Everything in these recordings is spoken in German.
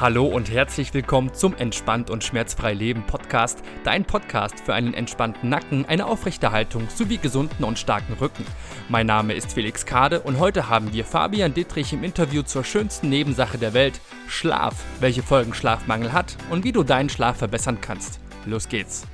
Hallo und herzlich willkommen zum Entspannt und Schmerzfrei Leben Podcast, dein Podcast für einen entspannten Nacken, eine aufrechte Haltung sowie gesunden und starken Rücken. Mein Name ist Felix Kade und heute haben wir Fabian Dittrich im Interview zur schönsten Nebensache der Welt, Schlaf, welche Folgen Schlafmangel hat und wie du deinen Schlaf verbessern kannst. Los geht's!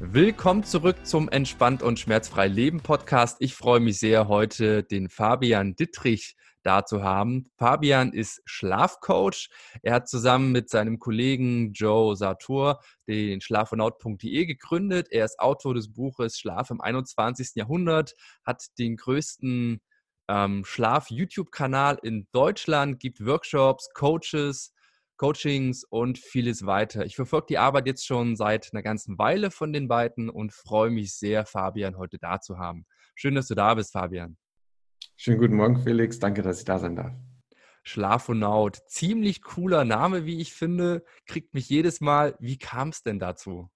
Willkommen zurück zum Entspannt und Schmerzfrei Leben Podcast. Ich freue mich sehr, heute den Fabian Dittrich da zu haben. Fabian ist Schlafcoach. Er hat zusammen mit seinem Kollegen Joe Sartor den schlafonaut.de gegründet. Er ist Autor des Buches Schlaf im 21. Jahrhundert, hat den größten ähm, Schlaf-YouTube-Kanal in Deutschland, gibt Workshops, Coaches, Coachings und vieles weiter. Ich verfolge die Arbeit jetzt schon seit einer ganzen Weile von den beiden und freue mich sehr, Fabian heute da zu haben. Schön, dass du da bist, Fabian. Schönen guten Morgen, Felix. Danke, dass ich da sein darf. Schlafonaut. Ziemlich cooler Name, wie ich finde. Kriegt mich jedes Mal. Wie kam es denn dazu?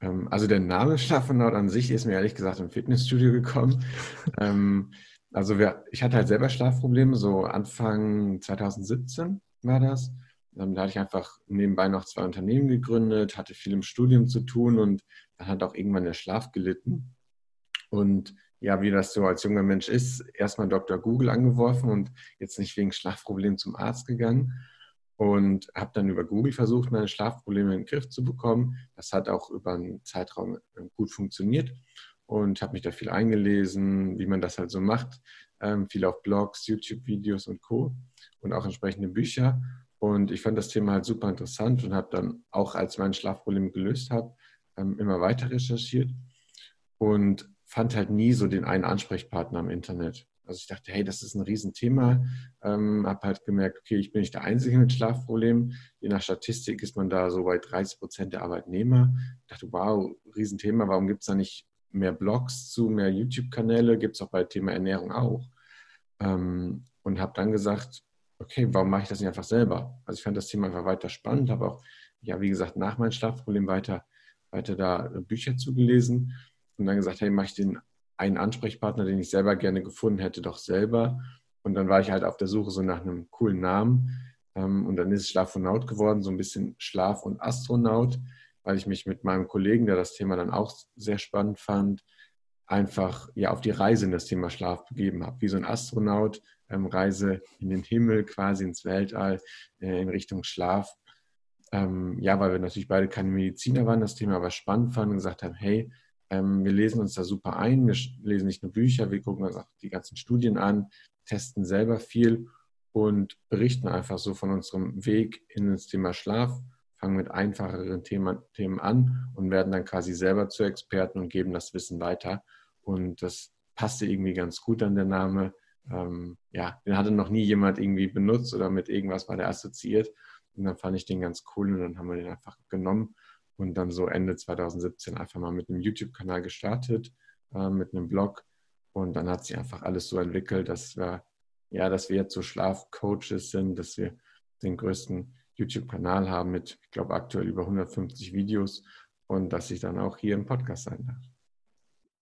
Ähm, also der Name Schlafonaut an sich ist mir ehrlich gesagt im Fitnessstudio gekommen. ähm, also wir, ich hatte halt selber Schlafprobleme, so Anfang 2017 war das. Ähm, da hatte ich einfach nebenbei noch zwei Unternehmen gegründet, hatte viel im Studium zu tun und dann hat auch irgendwann der Schlaf gelitten. Und ja, wie das so als junger Mensch ist, erstmal Dr. Google angeworfen und jetzt nicht wegen Schlafproblemen zum Arzt gegangen und habe dann über Google versucht, meine Schlafprobleme in den Griff zu bekommen. Das hat auch über einen Zeitraum äh, gut funktioniert und habe mich da viel eingelesen, wie man das halt so macht. Ähm, viel auf Blogs, YouTube-Videos und Co. und auch entsprechende Bücher. Und ich fand das Thema halt super interessant und habe dann auch, als mein Schlafproblem gelöst habe, ähm, immer weiter recherchiert. Und fand halt nie so den einen Ansprechpartner im Internet. Also ich dachte, hey, das ist ein Riesenthema. Ähm, habe halt gemerkt, okay, ich bin nicht der Einzige mit Schlafproblemen. Je nach Statistik ist man da so bei 30 Prozent der Arbeitnehmer. Ich dachte, wow, Riesenthema, warum gibt es da nicht mehr Blogs zu, mehr YouTube-Kanäle? Gibt es auch bei Thema Ernährung auch. Ähm, und habe dann gesagt, okay, warum mache ich das nicht einfach selber? Also ich fand das Thema einfach weiter spannend, habe auch, ja, wie gesagt, nach meinem Schlafproblem weiter, weiter da Bücher zugelesen und dann gesagt, hey, mache ich den einen Ansprechpartner, den ich selber gerne gefunden hätte, doch selber. Und dann war ich halt auf der Suche so nach einem coolen Namen. Ähm, und dann ist es Schlafonaut geworden, so ein bisschen Schlaf- und Astronaut, weil ich mich mit meinem Kollegen, der das Thema dann auch sehr spannend fand, einfach ja auf die Reise in das Thema Schlaf begeben habe. Wie so ein Astronaut, ähm, Reise in den Himmel, quasi ins Weltall, äh, in Richtung Schlaf. Ähm, ja, weil wir natürlich beide keine Mediziner waren, das Thema aber spannend fanden und gesagt haben, hey, ähm, wir lesen uns da super ein. Wir lesen nicht nur Bücher, wir gucken uns auch die ganzen Studien an, testen selber viel und berichten einfach so von unserem Weg in das Thema Schlaf, fangen mit einfacheren Themen, Themen an und werden dann quasi selber zu Experten und geben das Wissen weiter. Und das passte irgendwie ganz gut an der Name. Ähm, ja, den hatte noch nie jemand irgendwie benutzt oder mit irgendwas war der assoziiert. Und dann fand ich den ganz cool und dann haben wir den einfach genommen und dann so Ende 2017 einfach mal mit einem YouTube-Kanal gestartet, äh, mit einem Blog und dann hat sich einfach alles so entwickelt, dass wir, ja, dass wir jetzt so Schlafcoaches sind, dass wir den größten YouTube-Kanal haben mit, ich glaube, aktuell über 150 Videos und dass ich dann auch hier im Podcast sein darf.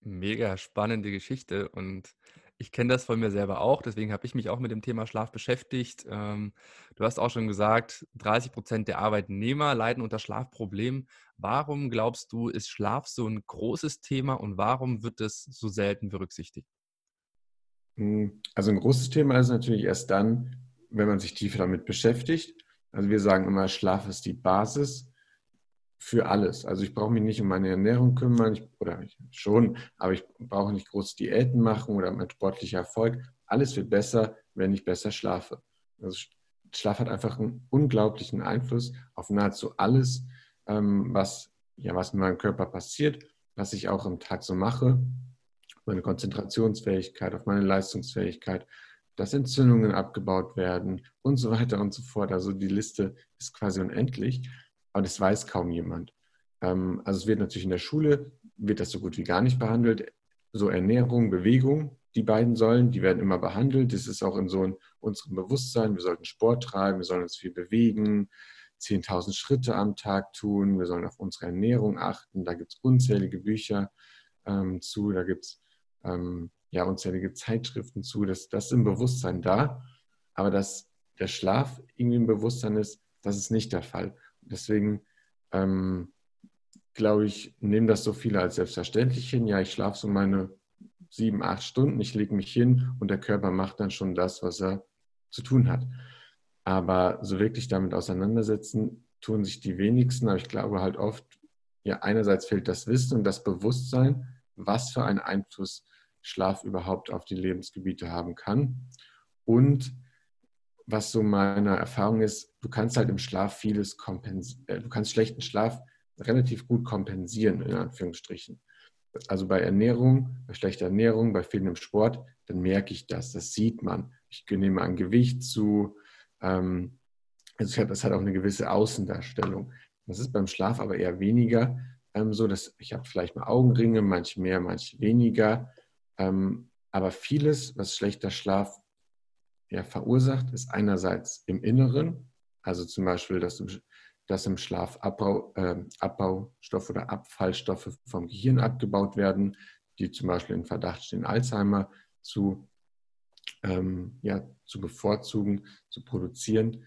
Mega spannende Geschichte und ich kenne das von mir selber auch, deswegen habe ich mich auch mit dem Thema Schlaf beschäftigt. Ähm, du hast auch schon gesagt, 30 Prozent der Arbeitnehmer leiden unter Schlafproblemen. Warum glaubst du, ist Schlaf so ein großes Thema und warum wird es so selten berücksichtigt? Hm, also ein großes Thema ist natürlich erst dann, wenn man sich tiefer damit beschäftigt. Also wir sagen immer, Schlaf ist die Basis für alles. Also ich brauche mich nicht um meine Ernährung kümmern, ich, oder ich, schon, aber ich brauche nicht große Diäten machen oder mein sportlicher Erfolg. Alles wird besser, wenn ich besser schlafe. Also Schlaf hat einfach einen unglaublichen Einfluss auf nahezu alles, ähm, was, ja, was in meinem Körper passiert, was ich auch im Tag so mache, meine Konzentrationsfähigkeit, auf meine Leistungsfähigkeit, dass Entzündungen abgebaut werden und so weiter und so fort. Also die Liste ist quasi unendlich aber das weiß kaum jemand. Ähm, also es wird natürlich in der Schule, wird das so gut wie gar nicht behandelt. So Ernährung, Bewegung, die beiden Säulen, die werden immer behandelt. Das ist auch in so unserem Bewusstsein. Wir sollten Sport treiben, wir sollen uns viel bewegen, 10.000 Schritte am Tag tun, wir sollen auf unsere Ernährung achten. Da gibt es unzählige Bücher ähm, zu, da gibt es ähm, ja, unzählige Zeitschriften zu. Das, das ist im Bewusstsein da, aber das der Schlaf irgendwie im Bewusstsein ist, das ist nicht der Fall. Deswegen ähm, glaube ich, nehmen das so viele als selbstverständlich hin. Ja, ich schlafe so meine sieben, acht Stunden, ich lege mich hin und der Körper macht dann schon das, was er zu tun hat. Aber so wirklich damit auseinandersetzen, tun sich die wenigsten. Aber ich glaube halt oft, ja, einerseits fehlt das Wissen und das Bewusstsein, was für einen Einfluss Schlaf überhaupt auf die Lebensgebiete haben kann. Und was so meine Erfahrung ist, du kannst halt im Schlaf vieles kompensieren, äh, du kannst schlechten Schlaf relativ gut kompensieren, in Anführungsstrichen. Also bei Ernährung, bei schlechter Ernährung, bei fehlendem Sport, dann merke ich das, das sieht man. Ich nehme an Gewicht zu, also das hat auch eine gewisse Außendarstellung. Das ist beim Schlaf aber eher weniger ähm, so, dass ich habe vielleicht mal Augenringe, manche mehr, manche weniger. Ähm, aber vieles, was schlechter Schlaf ja, verursacht, ist einerseits im Inneren, also zum Beispiel, dass, dass im Schlaf Abbau, äh, Abbaustoffe oder Abfallstoffe vom Gehirn abgebaut werden, die zum Beispiel in Verdacht stehen, Alzheimer zu, ähm, ja, zu bevorzugen, zu produzieren.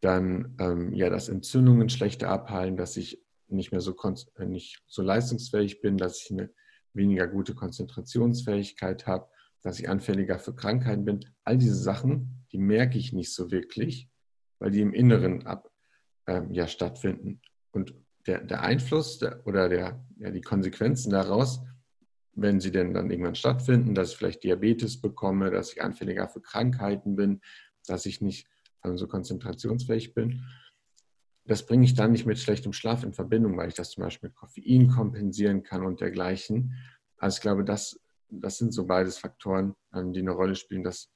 Dann, ähm, ja, dass Entzündungen schlechter abheilen, dass ich nicht mehr so, äh, nicht so leistungsfähig bin, dass ich eine weniger gute Konzentrationsfähigkeit habe, dass ich anfälliger für Krankheiten bin. All diese Sachen, die merke ich nicht so wirklich, weil die im Inneren ab, ähm, ja, stattfinden. Und der, der Einfluss der, oder der, ja, die Konsequenzen daraus, wenn sie denn dann irgendwann stattfinden, dass ich vielleicht Diabetes bekomme, dass ich anfälliger für Krankheiten bin, dass ich nicht ähm, so konzentrationsfähig bin, das bringe ich dann nicht mit schlechtem Schlaf in Verbindung, weil ich das zum Beispiel mit Koffein kompensieren kann und dergleichen. Also ich glaube, das, das sind so beides Faktoren, ähm, die eine Rolle spielen, dass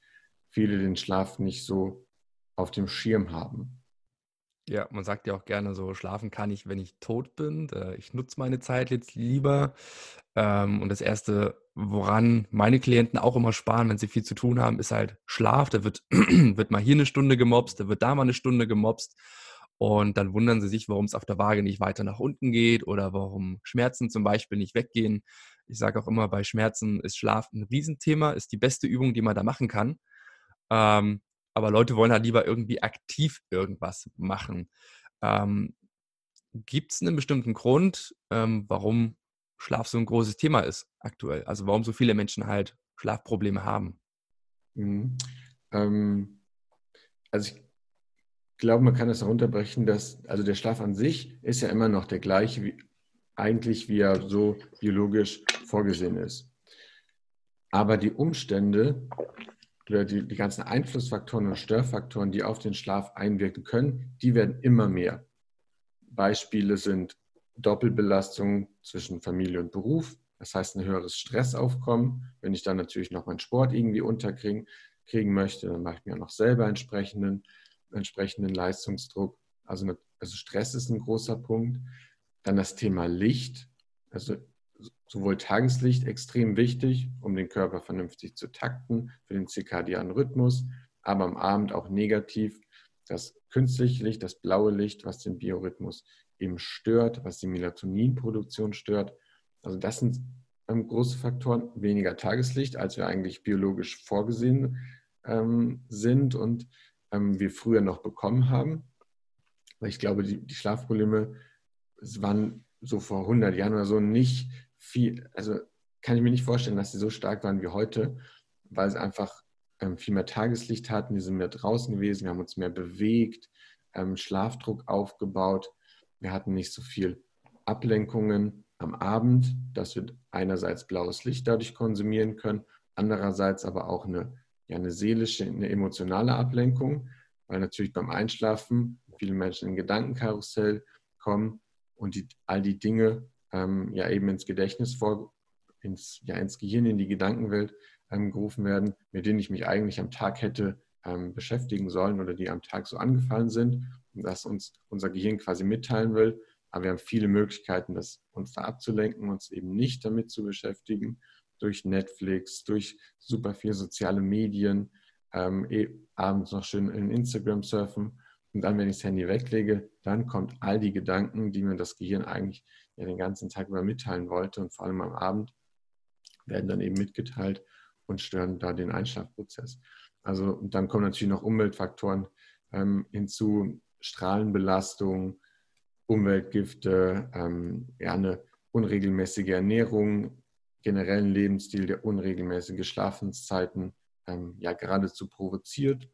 viele den Schlaf nicht so auf dem Schirm haben. Ja, man sagt ja auch gerne so, schlafen kann ich, wenn ich tot bin. Ich nutze meine Zeit jetzt lieber. Ähm, und das Erste, woran meine Klienten auch immer sparen, wenn sie viel zu tun haben, ist halt Schlaf. Da wird, wird mal hier eine Stunde gemobst, da wird da mal eine Stunde gemobst. Und dann wundern sie sich, warum es auf der Waage nicht weiter nach unten geht oder warum Schmerzen zum Beispiel nicht weggehen. Ich sage auch immer, bei Schmerzen ist Schlaf ein Riesenthema, ist die beste Übung, die man da machen kann. Ähm, aber Leute wollen halt lieber irgendwie aktiv irgendwas machen. Ähm, Gibt es einen bestimmten Grund, ähm, warum Schlaf so ein großes Thema ist aktuell? Also warum so viele Menschen halt Schlafprobleme haben? Mhm. Ähm, also ich glaube, man kann das herunterbrechen, dass, also der Schlaf an sich ist ja immer noch der gleiche, wie, eigentlich wie er so biologisch vorgesehen ist. Aber die Umstände oder die, die ganzen Einflussfaktoren und Störfaktoren, die auf den Schlaf einwirken können, die werden immer mehr. Beispiele sind Doppelbelastung zwischen Familie und Beruf, das heißt ein höheres Stressaufkommen. Wenn ich dann natürlich noch meinen Sport irgendwie unterkriegen kriegen möchte, dann mache ich mir noch selber entsprechenden entsprechenden Leistungsdruck. Also, also Stress ist ein großer Punkt. Dann das Thema Licht, also sowohl Tageslicht extrem wichtig, um den Körper vernünftig zu takten, für den zirkadianen Rhythmus, aber am Abend auch negativ das künstliche Licht, das blaue Licht, was den Biorhythmus eben stört, was die Melatoninproduktion stört. Also das sind ähm, große Faktoren, weniger Tageslicht, als wir eigentlich biologisch vorgesehen ähm, sind und ähm, wir früher noch bekommen haben. Ich glaube, die, die Schlafprobleme waren so vor 100 Jahren oder so nicht viel, also kann ich mir nicht vorstellen, dass sie so stark waren wie heute, weil sie einfach ähm, viel mehr Tageslicht hatten, wir sind mehr draußen gewesen, wir haben uns mehr bewegt, ähm, Schlafdruck aufgebaut, wir hatten nicht so viel Ablenkungen am Abend, dass wir einerseits blaues Licht dadurch konsumieren können, andererseits aber auch eine ja eine seelische, eine emotionale Ablenkung, weil natürlich beim Einschlafen viele Menschen in Gedankenkarussell kommen und die, all die Dinge ähm, ja eben ins Gedächtnis vor, ins, ja, ins Gehirn, in die Gedankenwelt ähm, gerufen werden, mit denen ich mich eigentlich am Tag hätte ähm, beschäftigen sollen oder die am Tag so angefallen sind und das uns unser Gehirn quasi mitteilen will. Aber wir haben viele Möglichkeiten, das uns da abzulenken, uns eben nicht damit zu beschäftigen durch Netflix, durch super viel soziale Medien, ähm, eh, abends noch schön in Instagram surfen. Und dann, wenn ich das Handy weglege, dann kommt all die Gedanken, die mir das Gehirn eigentlich ja den ganzen Tag über mitteilen wollte und vor allem am Abend werden dann eben mitgeteilt und stören da den Einschlafprozess. Also und dann kommen natürlich noch Umweltfaktoren ähm, hinzu Strahlenbelastung, Umweltgifte, ähm, ja, eine unregelmäßige Ernährung, generellen Lebensstil, der unregelmäßige Schlafenszeiten, ähm, ja geradezu provoziert.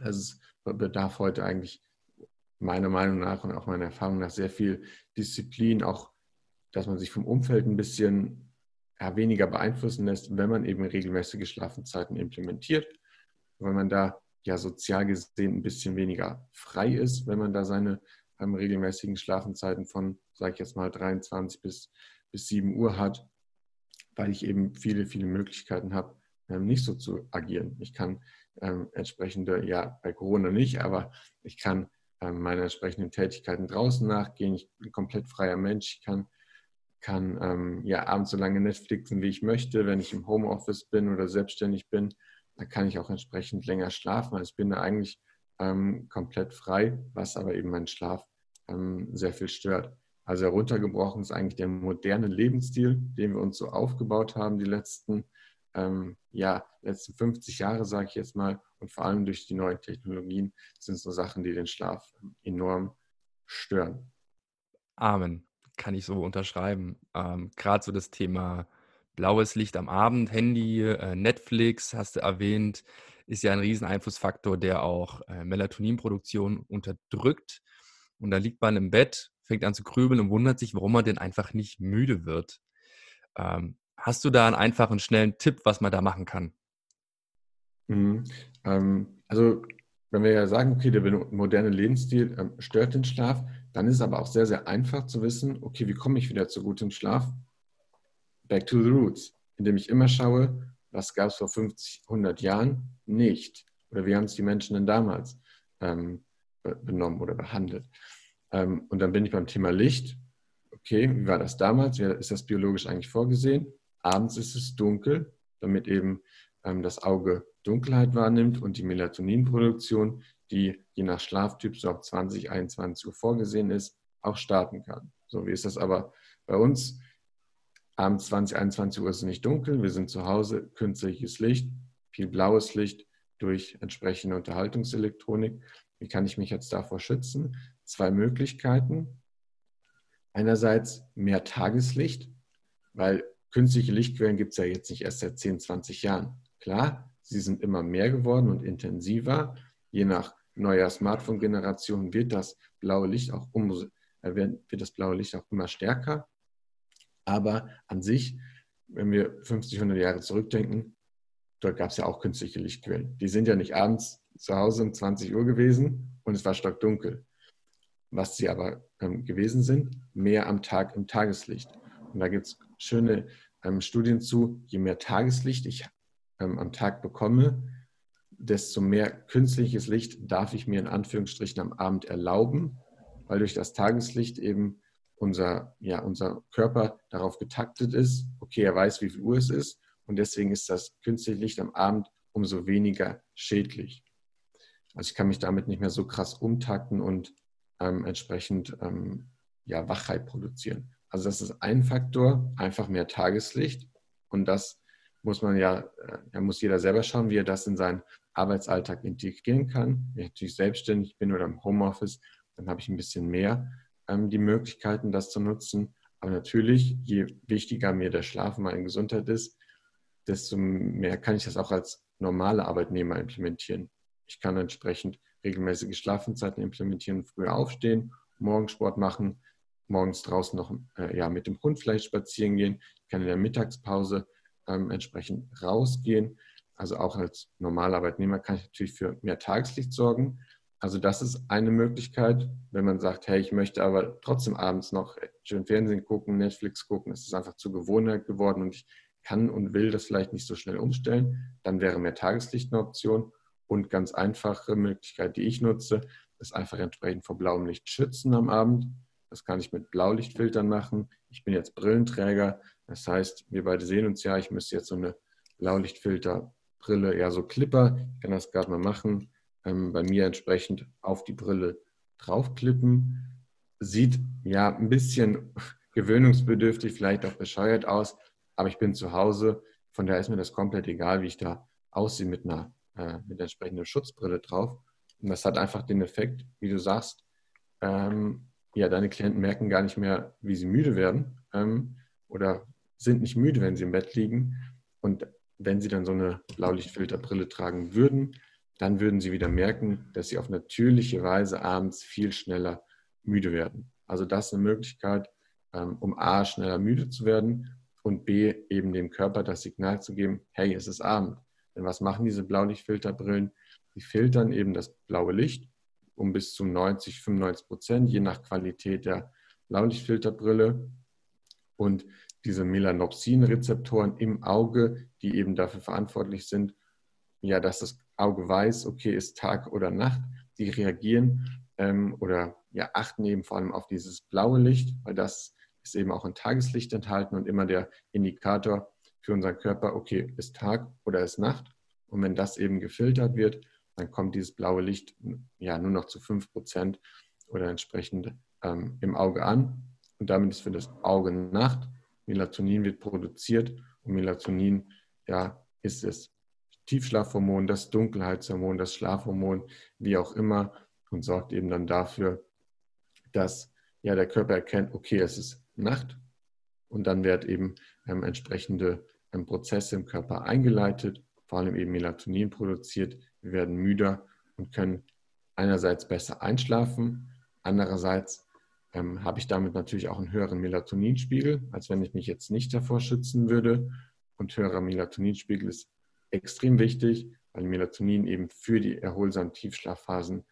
Also es bedarf heute eigentlich meiner Meinung nach und auch meiner Erfahrung nach sehr viel Disziplin, auch dass man sich vom Umfeld ein bisschen ja, weniger beeinflussen lässt, wenn man eben regelmäßige Schlafenszeiten implementiert, weil man da ja sozial gesehen ein bisschen weniger frei ist, wenn man da seine ähm, regelmäßigen Schlafenzeiten von, sage ich jetzt mal, 23 bis, bis 7 Uhr hat, weil ich eben viele, viele Möglichkeiten habe, ähm, nicht so zu agieren. Ich kann ähm, entsprechende, ja, bei Corona nicht, aber ich kann meine entsprechenden Tätigkeiten draußen nachgehen. Ich bin komplett freier Mensch. Ich kann, kann ähm, ja abends so lange Netflixen, wie ich möchte. Wenn ich im Homeoffice bin oder selbstständig bin, dann kann ich auch entsprechend länger schlafen. Also ich bin da eigentlich ähm, komplett frei, was aber eben meinen Schlaf ähm, sehr viel stört. Also heruntergebrochen ist eigentlich der moderne Lebensstil, den wir uns so aufgebaut haben die letzten, ähm, ja, letzten 50 Jahre, sage ich jetzt mal, und vor allem durch die neuen Technologien sind so Sachen, die den Schlaf enorm stören. Amen, kann ich so unterschreiben. Ähm, Gerade so das Thema blaues Licht am Abend, Handy, äh, Netflix, hast du erwähnt, ist ja ein Rieseneinflussfaktor, der auch äh, Melatoninproduktion unterdrückt. Und da liegt man im Bett, fängt an zu grübeln und wundert sich, warum man denn einfach nicht müde wird. Ähm, hast du da einen einfachen, schnellen Tipp, was man da machen kann? Mhm. Ähm, also, wenn wir ja sagen, okay, der moderne Lebensstil ähm, stört den Schlaf, dann ist es aber auch sehr, sehr einfach zu wissen, okay, wie komme ich wieder zu gutem Schlaf? Back to the roots, indem ich immer schaue, was gab es vor 50, 100 Jahren nicht? Oder wie haben es die Menschen denn damals ähm, benommen oder behandelt. Ähm, und dann bin ich beim Thema Licht. Okay, wie war das damals? Wie ist das biologisch eigentlich vorgesehen? Abends ist es dunkel, damit eben ähm, das Auge Dunkelheit wahrnimmt und die Melatoninproduktion, die je nach Schlaftyp so ab 20, 21 Uhr vorgesehen ist, auch starten kann. So wie ist das aber bei uns? Abends 20, 21 Uhr ist es nicht dunkel, wir sind zu Hause, künstliches Licht, viel blaues Licht durch entsprechende Unterhaltungselektronik. Wie kann ich mich jetzt davor schützen? Zwei Möglichkeiten. Einerseits mehr Tageslicht, weil künstliche Lichtquellen gibt es ja jetzt nicht erst seit 10, 20 Jahren. Klar, sie sind immer mehr geworden und intensiver. Je nach neuer Smartphone-Generation wird das blaue Licht auch umso, äh, wird das blaue Licht auch immer stärker. Aber an sich, wenn wir 50, 100 Jahre zurückdenken, dort gab es ja auch künstliche Lichtquellen. Die sind ja nicht abends zu Hause um 20 Uhr gewesen und es war stockdunkel. Was sie aber ähm, gewesen sind, mehr am Tag im Tageslicht. Und da gibt es schöne ähm, Studien zu, je mehr Tageslicht ich ähm, am Tag bekomme, desto mehr künstliches Licht darf ich mir in Anführungsstrichen am Abend erlauben, weil durch das Tageslicht eben unser, ja, unser Körper darauf getaktet ist, okay, er weiß, wie viel Uhr es ist und deswegen ist das künstliche Licht am Abend umso weniger schädlich. Also ich kann mich damit nicht mehr so krass umtakten und ähm, entsprechend ähm, ja, Wachheit produzieren. Also das ist ein Faktor, einfach mehr Tageslicht. Und das muss man ja, da äh, muss jeder selber schauen, wie er das in seinen Arbeitsalltag integrieren kann. Wenn ich natürlich selbstständig bin oder im Homeoffice, dann habe ich ein bisschen mehr ähm, die Möglichkeiten, das zu nutzen. Aber natürlich, je wichtiger mir der Schlaf und meine Gesundheit ist, desto mehr kann ich das auch als normale Arbeitnehmer implementieren. Ich kann entsprechend regelmäßige Schlafenzeiten implementieren, früher aufstehen, Morgensport machen, morgens draußen noch äh, ja, mit dem Hund vielleicht spazieren gehen. Ich kann in der Mittagspause ähm, entsprechend rausgehen. Also auch als normaler Arbeitnehmer kann ich natürlich für mehr Tageslicht sorgen. Also das ist eine Möglichkeit, wenn man sagt, hey, ich möchte aber trotzdem abends noch schön Fernsehen gucken, Netflix gucken. Es ist einfach zur Gewohnheit geworden und ich kann und will das vielleicht nicht so schnell umstellen. Dann wäre mehr Tageslicht eine Option. Und ganz einfache Möglichkeit, die ich nutze, ist einfach entsprechend vor blauem Licht schützen am Abend. Das kann ich mit Blaulichtfiltern machen. Ich bin jetzt Brillenträger. Das heißt, wir beide sehen uns ja. Ich müsste jetzt so eine Blaulichtfilterbrille, ja so Clipper, ich kann das gerade mal machen, ähm, bei mir entsprechend auf die Brille draufklippen. Sieht ja ein bisschen gewöhnungsbedürftig, vielleicht auch bescheuert aus, aber ich bin zu Hause. Von daher ist mir das komplett egal, wie ich da aussehe mit einer äh, mit entsprechender Schutzbrille drauf. Und das hat einfach den Effekt, wie du sagst, ähm, ja, deine Klienten merken gar nicht mehr, wie sie müde werden ähm, oder sind nicht müde, wenn sie im Bett liegen. Und wenn sie dann so eine Blaulichtfilterbrille tragen würden, dann würden sie wieder merken, dass sie auf natürliche Weise abends viel schneller müde werden. Also das ist eine Möglichkeit, ähm, um A, schneller müde zu werden und B, eben dem Körper das Signal zu geben, hey, es ist Abend. Denn was machen diese Blaulichtfilterbrillen? Sie filtern eben das blaue Licht um bis zu 90, 95 Prozent, je nach Qualität der Blaulichtfilterbrille. Und diese Melanopsin-Rezeptoren im Auge, die eben dafür verantwortlich sind, ja, dass das Auge weiß, okay, ist Tag oder Nacht, die reagieren ähm, oder ja, achten eben vor allem auf dieses blaue Licht, weil das ist eben auch ein Tageslicht enthalten und immer der Indikator für unseren Körper, okay, ist Tag oder ist Nacht. Und wenn das eben gefiltert wird, dann kommt dieses blaue Licht ja nur noch zu 5% oder entsprechend ähm, im Auge an. Und damit ist für das Auge Nacht. Melatonin wird produziert und Melatonin ja, ist das Tiefschlafhormon, das Dunkelheitshormon, das Schlafhormon, wie auch immer, und sorgt eben dann dafür, dass ja, der Körper erkennt, okay, es ist Nacht und dann werden eben ähm, entsprechende ähm, Prozesse im Körper eingeleitet, vor allem eben Melatonin produziert. Wir werden müder und können einerseits besser einschlafen, andererseits ähm, habe ich damit natürlich auch einen höheren Melatoninspiegel, als wenn ich mich jetzt nicht davor schützen würde. Und höherer Melatoninspiegel ist extrem wichtig, weil Melatonin eben für die erholsamen Tiefschlafphasen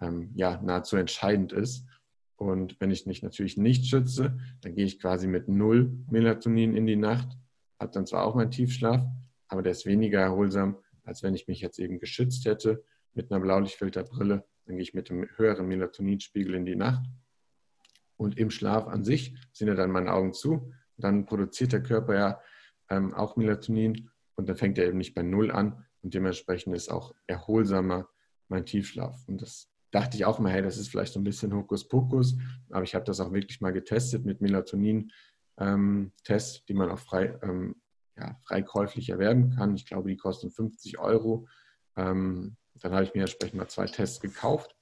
ähm, ja, nahezu entscheidend ist. Und wenn ich mich natürlich nicht schütze, dann gehe ich quasi mit null Melatonin in die Nacht, habe dann zwar auch meinen Tiefschlaf, aber der ist weniger erholsam, als wenn ich mich jetzt eben geschützt hätte mit einer Blaulichtfilterbrille. Dann gehe ich mit einem höheren Melatoninspiegel in die Nacht. Und im Schlaf an sich sind ja dann meine Augen zu. Dann produziert der Körper ja ähm, auch Melatonin und dann fängt er eben nicht bei Null an und dementsprechend ist auch erholsamer mein Tiefschlaf. Und das dachte ich auch mal, hey, das ist vielleicht so ein bisschen Hokuspokus, aber ich habe das auch wirklich mal getestet mit Melatonin-Tests, ähm, die man auch frei, ähm, ja, frei erwerben kann. Ich glaube, die kosten 50 Euro. Ähm, dann habe ich mir entsprechend mal zwei Tests gekauft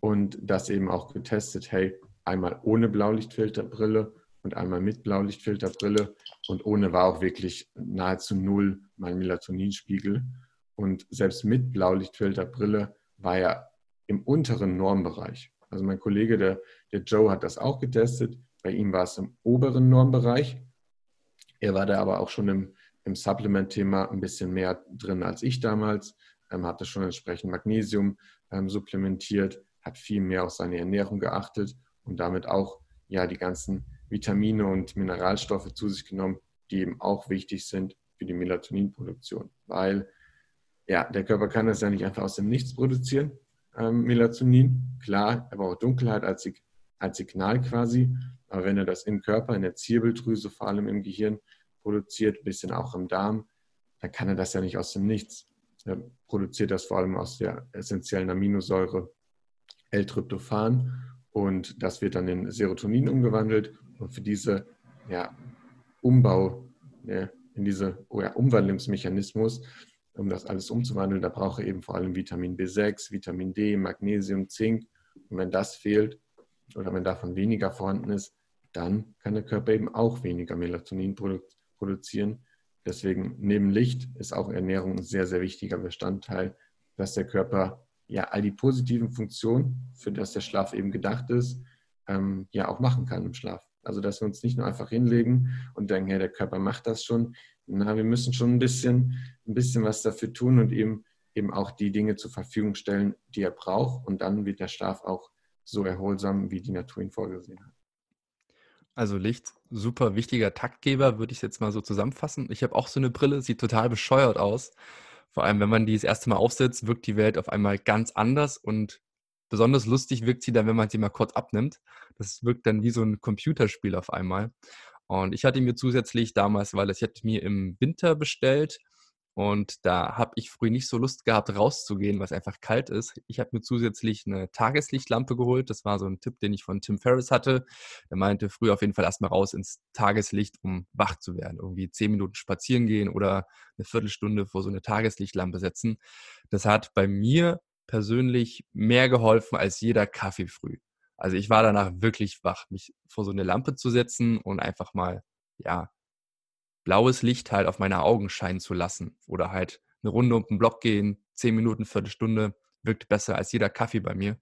und das eben auch getestet, hey, einmal ohne Blaulichtfilterbrille und einmal mit Blaulichtfilterbrille und ohne war auch wirklich nahezu null mein Melatoninspiegel. Und selbst mit Blaulichtfilterbrille war er im unteren Normbereich. Also mein Kollege, der, der Joe, hat das auch getestet. Bei ihm war es im oberen Normbereich. Er war da aber auch schon im, im Supplement-Thema ein bisschen mehr drin als ich damals. Ähm, hatte schon entsprechend Magnesium ähm, supplementiert, hat viel mehr auf seine Ernährung geachtet und damit auch ja die ganzen Vitamine und Mineralstoffe zu sich genommen, die eben auch wichtig sind für die Melatoninproduktion. Weil ja, der Körper kann das ja nicht einfach aus dem Nichts produzieren, ähm, Melatonin. Klar, er braucht Dunkelheit als, als Signal quasi, aber wenn er das im Körper, in der Zirbeldrüse, vor allem im Gehirn produziert, ein bisschen auch im Darm, dann kann er das ja nicht aus dem Nichts. Er produziert das vor allem aus der essentiellen Aminosäure L-Tryptophan und das wird dann in Serotonin umgewandelt und für diese ja, Umbau, ja, in diese oh ja, Umwandlungsmechanismus um das alles umzuwandeln, da brauche ich eben vor allem Vitamin B6, Vitamin D, Magnesium, Zink. Und wenn das fehlt oder wenn davon weniger vorhanden ist, dann kann der Körper eben auch weniger Melatonin produzieren. Deswegen neben Licht ist auch Ernährung ein sehr, sehr wichtiger Bestandteil, dass der Körper ja all die positiven Funktionen, für das der Schlaf eben gedacht ist, ähm, ja auch machen kann im Schlaf. Also dass wir uns nicht nur einfach hinlegen und denken, hey, der Körper macht das schon. Na, wir müssen schon ein bisschen, ein bisschen was dafür tun und ihm eben auch die Dinge zur Verfügung stellen, die er braucht. Und dann wird der Schlaf auch so erholsam, wie die Natur ihn vorgesehen hat. Also Licht, super wichtiger Taktgeber, würde ich jetzt mal so zusammenfassen. Ich habe auch so eine Brille, sieht total bescheuert aus. Vor allem, wenn man die das erste Mal aufsetzt, wirkt die Welt auf einmal ganz anders und besonders lustig wirkt sie dann, wenn man sie mal kurz abnimmt. Das wirkt dann wie so ein Computerspiel auf einmal. Und ich hatte mir zusätzlich damals, weil ich hätte mir im Winter bestellt und da habe ich früh nicht so Lust gehabt, rauszugehen, weil es einfach kalt ist. Ich habe mir zusätzlich eine Tageslichtlampe geholt. Das war so ein Tipp, den ich von Tim Ferriss hatte. Er meinte, früh auf jeden Fall erstmal raus ins Tageslicht, um wach zu werden. Irgendwie zehn Minuten spazieren gehen oder eine Viertelstunde vor so eine Tageslichtlampe setzen. Das hat bei mir persönlich mehr geholfen als jeder Kaffee früh. Also ich war danach wirklich wach, mich vor so eine Lampe zu setzen und einfach mal, ja, blaues Licht halt auf meine Augen scheinen zu lassen. Oder halt eine Runde um den Block gehen, zehn Minuten, Viertelstunde, wirkt besser als jeder Kaffee bei mir.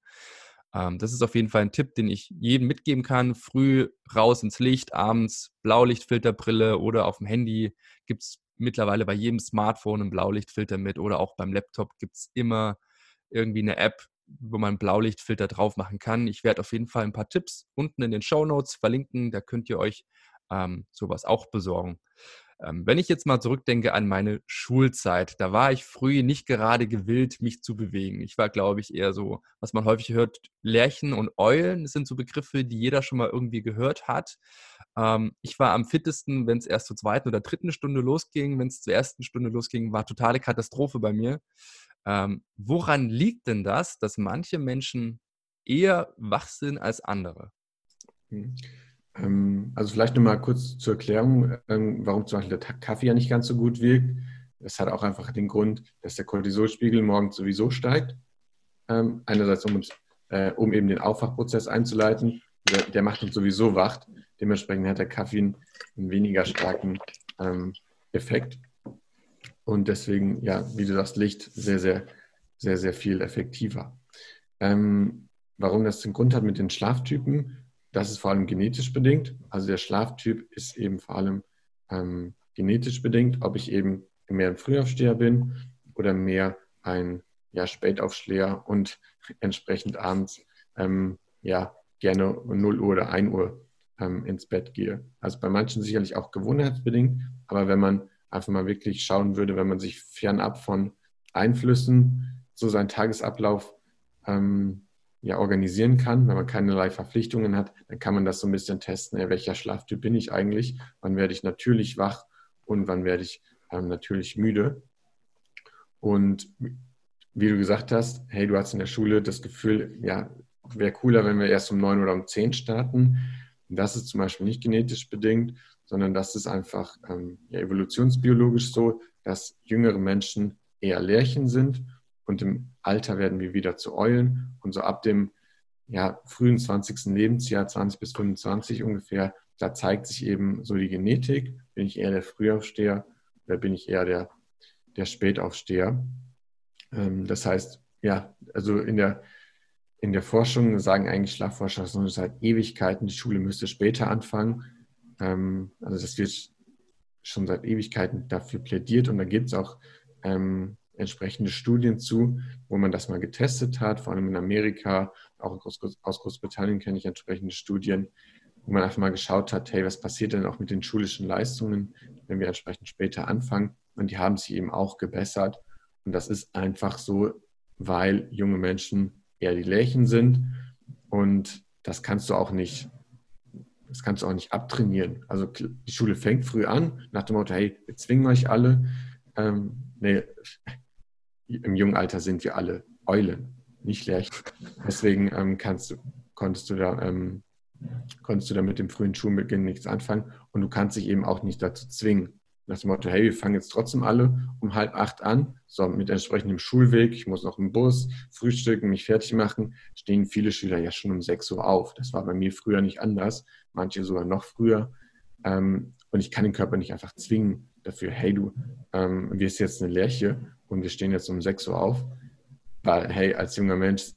Ähm, das ist auf jeden Fall ein Tipp, den ich jedem mitgeben kann. Früh raus ins Licht, abends Blaulichtfilterbrille oder auf dem Handy gibt es mittlerweile bei jedem Smartphone einen Blaulichtfilter mit oder auch beim Laptop gibt es immer irgendwie eine App, wo man Blaulichtfilter drauf machen kann. Ich werde auf jeden Fall ein paar Tipps unten in den Show Notes verlinken. Da könnt ihr euch ähm, sowas auch besorgen. Ähm, wenn ich jetzt mal zurückdenke an meine Schulzeit, da war ich früh nicht gerade gewillt, mich zu bewegen. Ich war, glaube ich, eher so, was man häufig hört, Lerchen und Eulen. Das sind so Begriffe, die jeder schon mal irgendwie gehört hat. Ähm, ich war am fittesten, wenn es erst zur zweiten oder dritten Stunde losging. Wenn es zur ersten Stunde losging, war totale Katastrophe bei mir. Ähm, woran liegt denn das, dass manche Menschen eher wach sind als andere? Mhm. Ähm, also vielleicht nochmal kurz zur Erklärung, ähm, warum zum Beispiel der Kaffee ja nicht ganz so gut wirkt. Das hat auch einfach den Grund, dass der Cortisolspiegel morgens sowieso steigt. Ähm, einerseits, um, uns, äh, um eben den Aufwachprozess einzuleiten. Der, macht uns sowieso wach. Dementsprechend hat der Kaffee einen weniger starken Effekt. Und deswegen, ja, wie du sagst, Licht sehr, sehr, sehr, sehr viel effektiver. warum das den Grund hat mit den Schlaftypen, das ist vor allem genetisch bedingt. Also der Schlaftyp ist eben vor allem ähm, genetisch bedingt, ob ich eben mehr ein Frühaufsteher bin oder mehr ein ja, Spätaufsteher und entsprechend abends ähm, ja, gerne 0 Uhr oder 1 Uhr ähm, ins Bett gehe. Also bei manchen sicherlich auch gewohnheitsbedingt, aber wenn man einfach mal wirklich schauen würde, wenn man sich fernab von Einflüssen so seinen Tagesablauf ähm, ja organisieren kann. Wenn man keinerlei Verpflichtungen hat, dann kann man das so ein bisschen testen. Ja, welcher Schlaftyp bin ich eigentlich? Wann werde ich natürlich wach und wann werde ich ähm, natürlich müde? Und wie du gesagt hast, hey, du hast in der Schule das Gefühl, ja, wäre cooler, wenn wir erst um neun oder um zehn starten. das ist zum Beispiel nicht genetisch bedingt, sondern das ist einfach ähm, ja, evolutionsbiologisch so, dass jüngere Menschen eher Lärchen sind und im Alter werden wir wieder zu Eulen. Und so ab dem ja, frühen 20. Lebensjahr, 20 bis 25 ungefähr, da zeigt sich eben so die Genetik. Bin ich eher der Frühaufsteher oder bin ich eher der, der Spätaufsteher? Ähm, das heißt, ja, also in der, in der Forschung sagen eigentlich Schlafforscher schon seit Ewigkeiten, die Schule müsste später anfangen. Ähm, also das wird schon seit Ewigkeiten dafür plädiert und da gibt es auch ähm, entsprechende Studien zu, wo man das mal getestet hat, vor allem in Amerika, auch aus, Großbritannien kenne ich entsprechende Studien, wo man einfach mal geschaut hat, hey, was passiert denn auch mit den schulischen Leistungen, wenn wir entsprechend später anfangen? Und die haben sich eben auch gebessert. Und das ist einfach so, weil junge Menschen eher die Lärchen sind. Und das kannst du auch nicht, das kannst du auch nicht abtrainieren. Also die Schule fängt früh an, nach dem Motto, hey, wir zwingen euch alle. Ähm, nee, im jungen Alter sind wir alle Eulen, nicht Lerchen. Deswegen ähm, kannst du, konntest du da ähm, konntest du da mit dem frühen Schulbeginn nichts anfangen und du kannst dich eben auch nicht dazu zwingen. Nach dem Motto, hey, wir fangen jetzt trotzdem alle um halb acht an, so mit entsprechendem Schulweg, ich muss noch im Bus frühstücken, mich fertig machen, stehen viele Schüler ja schon um sechs Uhr auf. Das war bei mir früher nicht anders, manche sogar noch früher. Ähm, und ich kann den Körper nicht einfach zwingen dafür, hey, du ähm, wirst jetzt eine Lerche und wir stehen jetzt um 6 Uhr auf, weil, hey, als junger Mensch,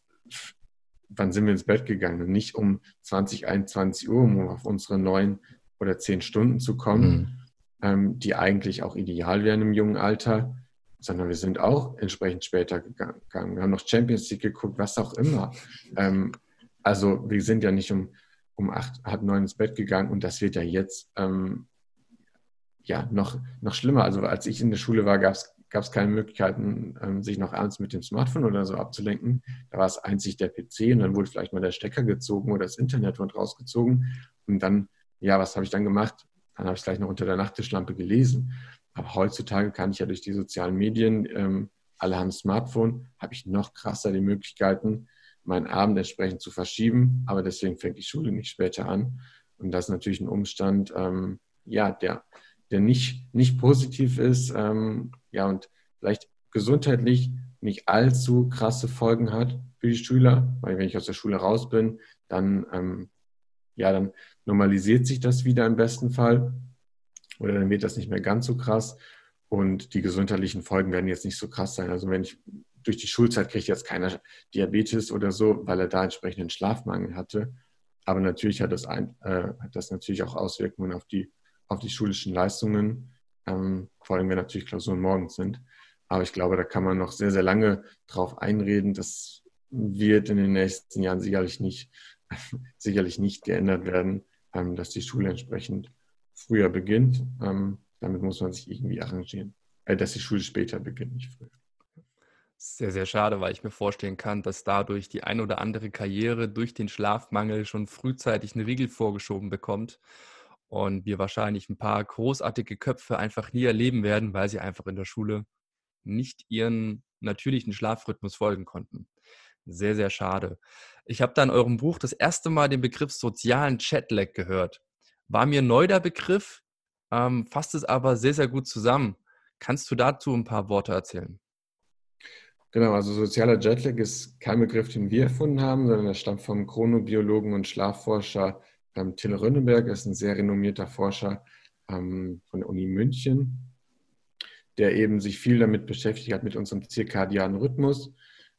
wann sind wir ins Bett gegangen? Und nicht um 20, 21 Uhr, um auf unsere neun oder zehn Stunden zu kommen, mhm. ähm, die eigentlich auch ideal wären im jungen Alter, sondern wir sind auch entsprechend später gegangen. Wir haben noch Champions League geguckt, was auch immer. Ähm, also wir sind ja nicht um, um acht, halb neun ins Bett gegangen und das wird ja jetzt ähm, ja noch, noch schlimmer. Also als ich in der Schule war, gab es es keine Möglichkeiten, ähm, sich noch abends mit dem Smartphone oder so abzulenken. Da war es einzig der PC und dann wurde vielleicht mal der Stecker gezogen oder das Internet wurde rausgezogen. Und dann, ja, was habe ich dann gemacht? Dann habe ich gleich noch unter der Nachttischlampe gelesen. Aber heutzutage kann ich ja durch die sozialen Medien, ähm, alle haben Smartphone, habe ich noch krasser die Möglichkeiten, meinen Abend entsprechend zu verschieben. Aber deswegen fängt die Schule nicht später an. Und das ist natürlich ein Umstand, ähm, ja, der der nicht, nicht positiv ist. Ähm, ja, und vielleicht gesundheitlich nicht allzu krasse Folgen hat für die Schüler, weil wenn ich aus der Schule raus bin, dann, ähm, ja, dann normalisiert sich das wieder im besten Fall oder dann wird das nicht mehr ganz so krass und die gesundheitlichen Folgen werden jetzt nicht so krass sein. Also wenn ich durch die Schulzeit kriegt jetzt keiner Diabetes oder so, weil er da entsprechenden Schlafmangel hatte. Aber natürlich hat das, ein, äh, hat das natürlich auch Auswirkungen auf die, auf die schulischen Leistungen, ähm, vor allem wenn natürlich Klausuren morgens sind. Aber ich glaube, da kann man noch sehr, sehr lange drauf einreden. Das wird in den nächsten Jahren sicherlich nicht, sicherlich nicht geändert werden, ähm, dass die Schule entsprechend früher beginnt. Ähm, damit muss man sich irgendwie arrangieren. Äh, dass die Schule später beginnt, nicht früher. Sehr, sehr schade, weil ich mir vorstellen kann, dass dadurch die ein oder andere Karriere durch den Schlafmangel schon frühzeitig einen Riegel vorgeschoben bekommt und wir wahrscheinlich ein paar großartige Köpfe einfach nie erleben werden, weil sie einfach in der Schule nicht ihren natürlichen Schlafrhythmus folgen konnten. Sehr, sehr schade. Ich habe da in eurem Buch das erste Mal den Begriff sozialen Chatlag gehört. War mir neu der Begriff, ähm, fasst es aber sehr, sehr gut zusammen. Kannst du dazu ein paar Worte erzählen? Genau, also sozialer Jetlag ist kein Begriff, den wir erfunden haben, sondern er stammt vom Chronobiologen und Schlafforscher ähm, Till Rönnenberg. Er ist ein sehr renommierter Forscher ähm, von der Uni München der eben sich viel damit beschäftigt hat, mit unserem zirkadianen Rhythmus,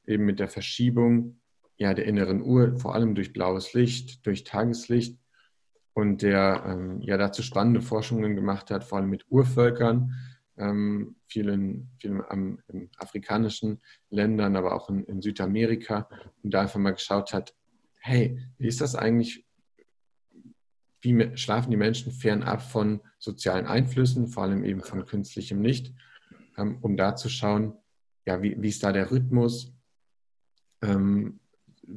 eben mit der Verschiebung ja, der inneren Uhr, vor allem durch blaues Licht, durch Tageslicht und der ähm, ja dazu spannende Forschungen gemacht hat, vor allem mit Urvölkern, ähm, vielen, vielen am, afrikanischen Ländern, aber auch in, in Südamerika und da einfach mal geschaut hat, hey, wie ist das eigentlich wie schlafen die Menschen fernab von sozialen Einflüssen, vor allem eben von künstlichem Licht, ähm, um da zu schauen, ja, wie, wie ist da der Rhythmus? Ähm,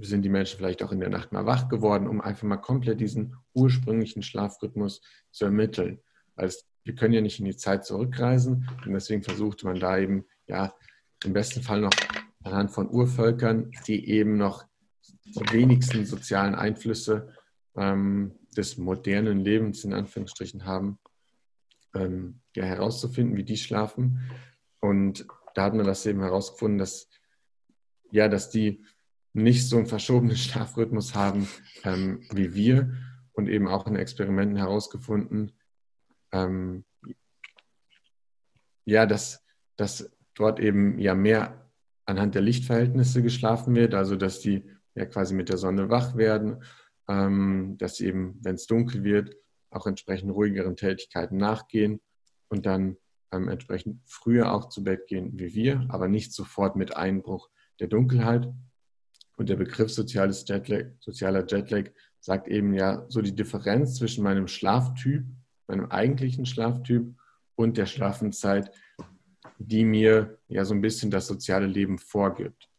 sind die Menschen vielleicht auch in der Nacht mal wach geworden, um einfach mal komplett diesen ursprünglichen Schlafrhythmus zu ermitteln? Weil wir können ja nicht in die Zeit zurückreisen und deswegen versuchte man da eben, ja, im besten Fall noch anhand von Urvölkern, die eben noch die wenigsten sozialen Einflüsse ähm, des modernen Lebens in Anführungsstrichen haben, ähm, ja, herauszufinden, wie die schlafen. Und da hat man das eben herausgefunden, dass, ja, dass die nicht so einen verschobenen Schlafrhythmus haben ähm, wie wir. Und eben auch in Experimenten herausgefunden, ähm, ja, dass, dass dort eben ja mehr anhand der Lichtverhältnisse geschlafen wird, also dass die ja quasi mit der Sonne wach werden ähm, dass sie eben, wenn es dunkel wird, auch entsprechend ruhigeren Tätigkeiten nachgehen und dann ähm, entsprechend früher auch zu Bett gehen wie wir, aber nicht sofort mit Einbruch der Dunkelheit. Und der Begriff soziales Jetlag, sozialer Jetlag sagt eben ja so die Differenz zwischen meinem Schlaftyp, meinem eigentlichen Schlaftyp und der Schlafenszeit, die mir ja so ein bisschen das soziale Leben vorgibt.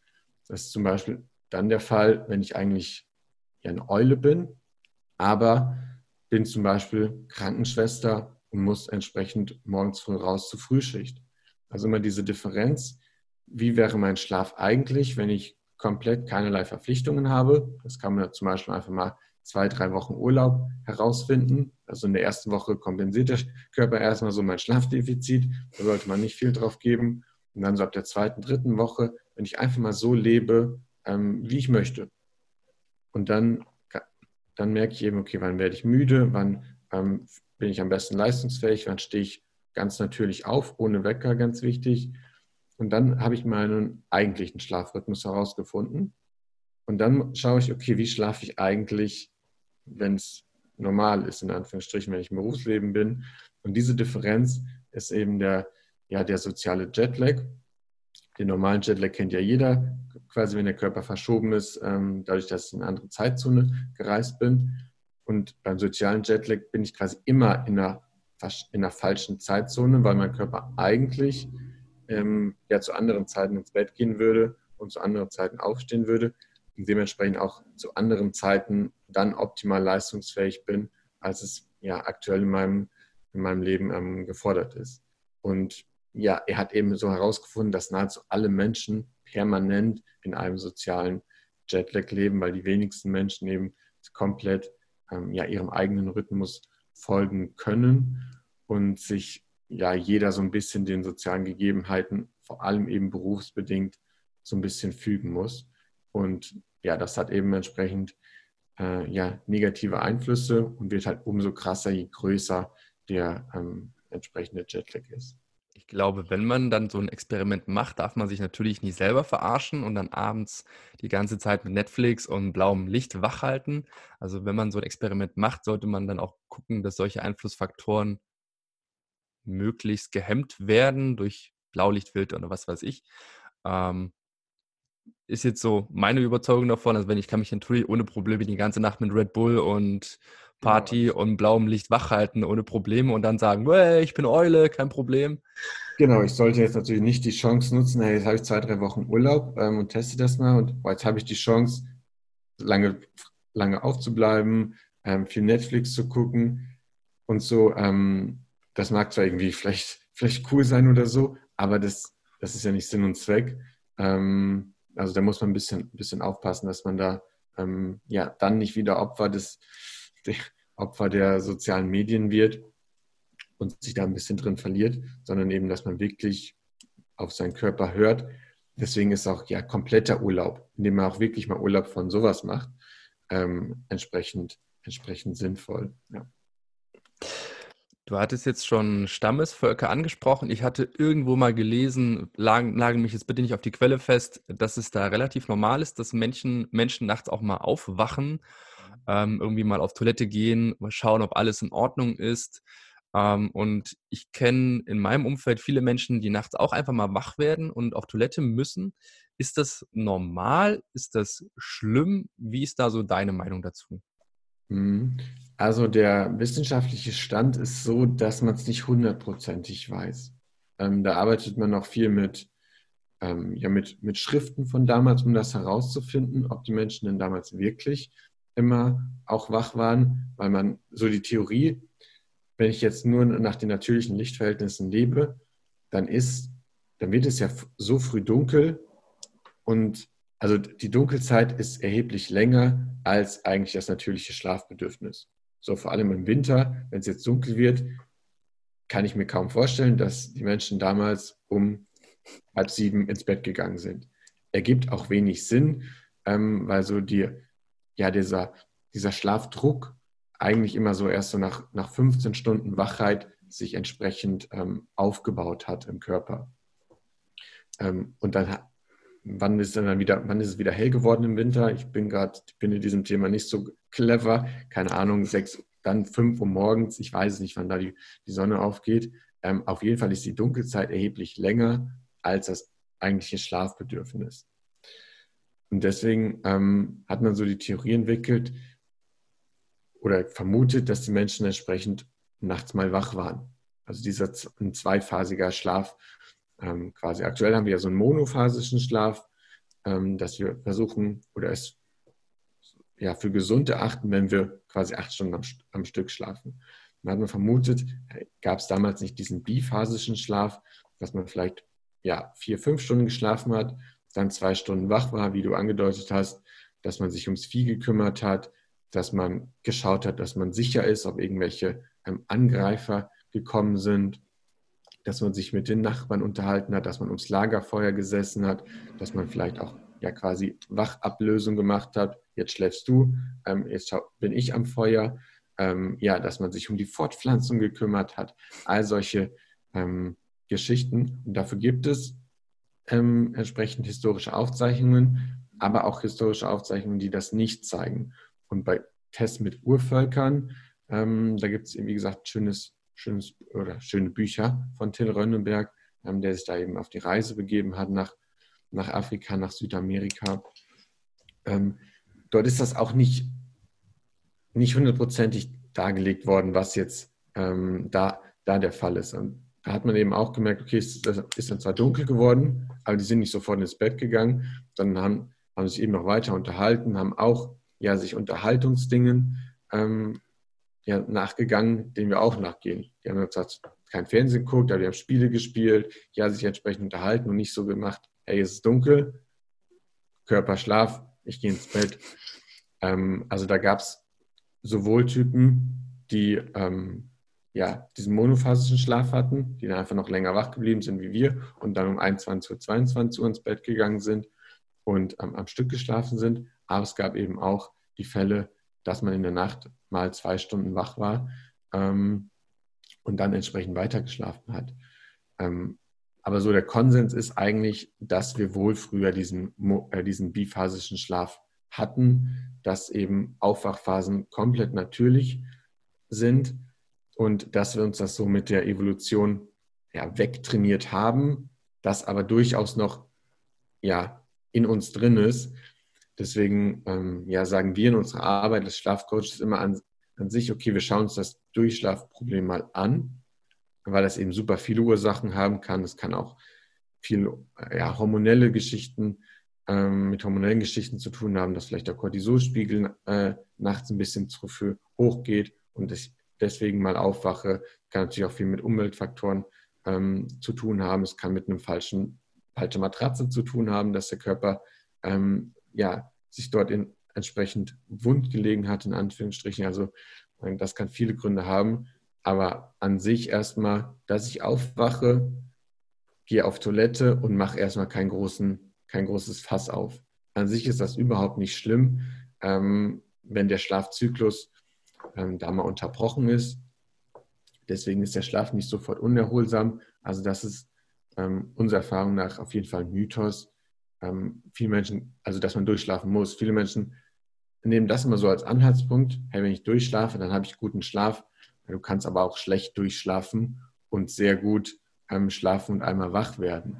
Das ist zum Beispiel dann der Fall, wenn ich eigentlich ja eine Eule bin, aber bin zum Beispiel Krankenschwester und muss entsprechend morgens früh raus zur Frühschicht. Also immer diese Differenz, wie wäre mein Schlaf eigentlich, wenn ich komplett keinerlei Verpflichtungen habe. Das kann man zum Beispiel einfach mal zwei, drei Wochen Urlaub herausfinden. Also in der ersten Woche kompensiert der Körper erstmal so mein Schlafdefizit. Da sollte man nicht viel drauf geben. Und dann so ab der zweiten, dritten Woche, wenn ich einfach mal so lebe, ähm, wie ich möchte. Und dann, dann merke ich eben, okay, wann werde ich müde, wann ähm, bin ich am besten leistungsfähig, wann stehe ich ganz natürlich auf, ohne Wecker, ganz wichtig. Und dann habe ich meinen eigentlichen Schlafrhythmus herausgefunden. Und dann schaue ich, okay, wie schlafe ich eigentlich, wenn es normal ist, in Anführungsstrichen, wenn ich im Berufsleben bin. Und diese Differenz ist eben der, ja, der soziale Jetlag. Den normalen Jetlag kennt ja jeder quasi wenn der Körper verschoben ist, ähm, dadurch, dass ich in eine andere Zeitzone gereist bin. Und beim sozialen Jetlag bin ich quasi immer in einer, in einer falschen Zeitzone, weil mein Körper eigentlich ähm, ja zu anderen Zeiten ins Bett gehen würde und zu anderen Zeiten aufstehen würde und dementsprechend auch zu anderen Zeiten dann optimal leistungsfähig bin, als es ja aktuell in meinem, in meinem Leben ähm, gefordert ist. Und ja, er hat eben so herausgefunden, dass nahezu alle Menschen permanent in einem sozialen Jetlag leben, weil die wenigsten Menschen eben komplett ähm, ja, ihrem eigenen Rhythmus folgen können und sich ja jeder so ein bisschen den sozialen Gegebenheiten vor allem eben berufsbedingt so ein bisschen fügen muss. Und ja, das hat eben entsprechend äh, ja, negative Einflüsse und wird halt umso krasser, je größer der ähm, entsprechende Jetlag ist. Ich glaube, wenn man dann so ein Experiment macht, darf man sich natürlich nie selber verarschen und dann abends die ganze Zeit mit Netflix und blauem Licht wachhalten. Also wenn man so ein Experiment macht, sollte man dann auch gucken, dass solche Einflussfaktoren möglichst gehemmt werden durch Blaulichtfilter oder was weiß ich. Ähm, ist jetzt so meine Überzeugung davon. Also wenn ich kann mich natürlich ohne Probleme die ganze Nacht mit Red Bull und Party genau. und blauem Licht wachhalten ohne Probleme und dann sagen, hey, ich bin Eule, kein Problem. Genau, ich sollte jetzt natürlich nicht die Chance nutzen, hey, jetzt habe ich zwei, drei Wochen Urlaub ähm, und teste das mal und oh, jetzt habe ich die Chance, lange, lange aufzubleiben, ähm, viel Netflix zu gucken und so. Ähm, das mag zwar irgendwie vielleicht, vielleicht cool sein oder so, aber das, das ist ja nicht Sinn und Zweck. Ähm, also da muss man ein bisschen, bisschen aufpassen, dass man da ähm, ja dann nicht wieder Opfer des Opfer der sozialen Medien wird und sich da ein bisschen drin verliert, sondern eben, dass man wirklich auf seinen Körper hört. Deswegen ist auch ja kompletter Urlaub, indem man auch wirklich mal Urlaub von sowas macht, ähm, entsprechend, entsprechend sinnvoll. Ja. Du hattest jetzt schon Stammesvölker angesprochen. Ich hatte irgendwo mal gelesen, lagen, lagen mich jetzt bitte nicht auf die Quelle fest, dass es da relativ normal ist, dass Menschen, Menschen nachts auch mal aufwachen, ähm, irgendwie mal auf Toilette gehen, mal schauen, ob alles in Ordnung ist. Ähm, und ich kenne in meinem Umfeld viele Menschen, die nachts auch einfach mal wach werden und auf Toilette müssen. Ist das normal? Ist das schlimm? Wie ist da so deine Meinung dazu? Mhm. Also der wissenschaftliche Stand ist so, dass man es nicht hundertprozentig weiß. Ähm, da arbeitet man noch viel mit, ähm, ja, mit, mit Schriften von damals, um das herauszufinden, ob die Menschen denn damals wirklich immer auch wach waren, weil man so die Theorie, wenn ich jetzt nur nach den natürlichen Lichtverhältnissen lebe, dann ist, dann wird es ja so früh dunkel und also die Dunkelzeit ist erheblich länger als eigentlich das natürliche Schlafbedürfnis. So vor allem im Winter, wenn es jetzt dunkel wird, kann ich mir kaum vorstellen, dass die Menschen damals um halb sieben ins Bett gegangen sind. Ergibt auch wenig Sinn, ähm, weil so die, ja, dieser, dieser Schlafdruck eigentlich immer so erst so nach, nach 15 Stunden Wachheit sich entsprechend ähm, aufgebaut hat im Körper. Ähm, und dann wann ist dann wieder, wann ist es wieder hell geworden im Winter? Ich bin gerade, bin in diesem Thema nicht so clever. Keine Ahnung, sechs, dann fünf Uhr morgens. Ich weiß nicht, wann da die, die Sonne aufgeht. Ähm, auf jeden Fall ist die Dunkelzeit erheblich länger als das eigentliche Schlafbedürfnis. Und deswegen ähm, hat man so die Theorie entwickelt oder vermutet, dass die Menschen entsprechend nachts mal wach waren. Also dieser ein zweiphasiger Schlaf ähm, quasi aktuell haben wir ja so einen monophasischen Schlaf, ähm, dass wir versuchen oder es ja, für gesund erachten, wenn wir quasi acht Stunden am, am Stück schlafen. Man hat man vermutet, gab es damals nicht diesen biphasischen Schlaf, dass man vielleicht ja, vier, fünf Stunden geschlafen hat, dann zwei Stunden wach war, wie du angedeutet hast, dass man sich ums Vieh gekümmert hat, dass man geschaut hat, dass man sicher ist, ob irgendwelche ähm, Angreifer gekommen sind, dass man sich mit den Nachbarn unterhalten hat, dass man ums Lagerfeuer gesessen hat, dass man vielleicht auch ja quasi Wachablösung gemacht hat. Jetzt schläfst du, ähm, jetzt bin ich am Feuer. Ähm, ja, dass man sich um die Fortpflanzung gekümmert hat. All solche ähm, Geschichten. Und dafür gibt es ähm, entsprechend historische Aufzeichnungen, aber auch historische Aufzeichnungen, die das nicht zeigen. Und bei Tests mit Urvölkern, ähm, da gibt es, wie gesagt, schönes schönes, oder schöne Bücher von Till Rönnenberg, ähm, der sich da eben auf die Reise begeben hat nach, nach Afrika, nach Südamerika. Ähm, dort ist das auch nicht, nicht hundertprozentig dargelegt worden, was jetzt ähm, da, da der Fall ist. Und da hat man eben auch gemerkt, okay, es ist dann zwar dunkel geworden, aber die sind nicht sofort ins Bett gegangen, sondern haben, haben sich eben noch weiter unterhalten, haben auch ja, sich Unterhaltungsdingen ähm, ja, nachgegangen, denen wir auch nachgehen. Die haben gesagt, kein Fernsehen geguckt, aber die haben Spiele gespielt, ja, sich entsprechend unterhalten und nicht so gemacht, hey, es ist dunkel, Körper Schlaf, ich gehe ins Bett. Ähm, also da gab es sowohl Typen, die ähm, ja, diesen monophasischen Schlaf hatten, die dann einfach noch länger wach geblieben sind wie wir und dann um 21 Uhr, 22 Uhr ins Bett gegangen sind und ähm, am Stück geschlafen sind. Aber es gab eben auch die Fälle, dass man in der Nacht mal zwei Stunden wach war ähm, und dann entsprechend weitergeschlafen hat. Ähm, aber so der Konsens ist eigentlich, dass wir wohl früher diesen, äh, diesen biphasischen Schlaf hatten, dass eben Aufwachphasen komplett natürlich sind und dass wir uns das so mit der Evolution ja, wegtrainiert haben, das aber durchaus noch ja, in uns drin ist. Deswegen ähm, ja, sagen wir in unserer Arbeit als Schlafcoaches immer an, an sich, okay, wir schauen uns das Durchschlafproblem mal an, weil das eben super viele Ursachen haben kann. Es kann auch viel ja, hormonelle Geschichten ähm, mit hormonellen Geschichten zu tun haben, dass vielleicht der Cortisolspiegel äh, nachts ein bisschen zu früh hochgeht und ich deswegen mal aufwache. Kann natürlich auch viel mit Umweltfaktoren ähm, zu tun haben. Es kann mit einem falschen falsche Matratze zu tun haben, dass der Körper ähm, ja, sich dort in, entsprechend wund gelegen hat, in Anführungsstrichen. Also äh, das kann viele Gründe haben. Aber an sich erstmal, dass ich aufwache, gehe auf Toilette und mache erstmal keinen großen kein großes Fass auf. An sich ist das überhaupt nicht schlimm, ähm, wenn der Schlafzyklus ähm, da mal unterbrochen ist. Deswegen ist der Schlaf nicht sofort unerholsam. Also das ist ähm, unserer Erfahrung nach auf jeden Fall ein Mythos. Ähm, viele Menschen, also dass man durchschlafen muss. Viele Menschen nehmen das immer so als Anhaltspunkt. Hey, wenn ich durchschlafe, dann habe ich guten Schlaf. Du kannst aber auch schlecht durchschlafen und sehr gut ähm, schlafen und einmal wach werden.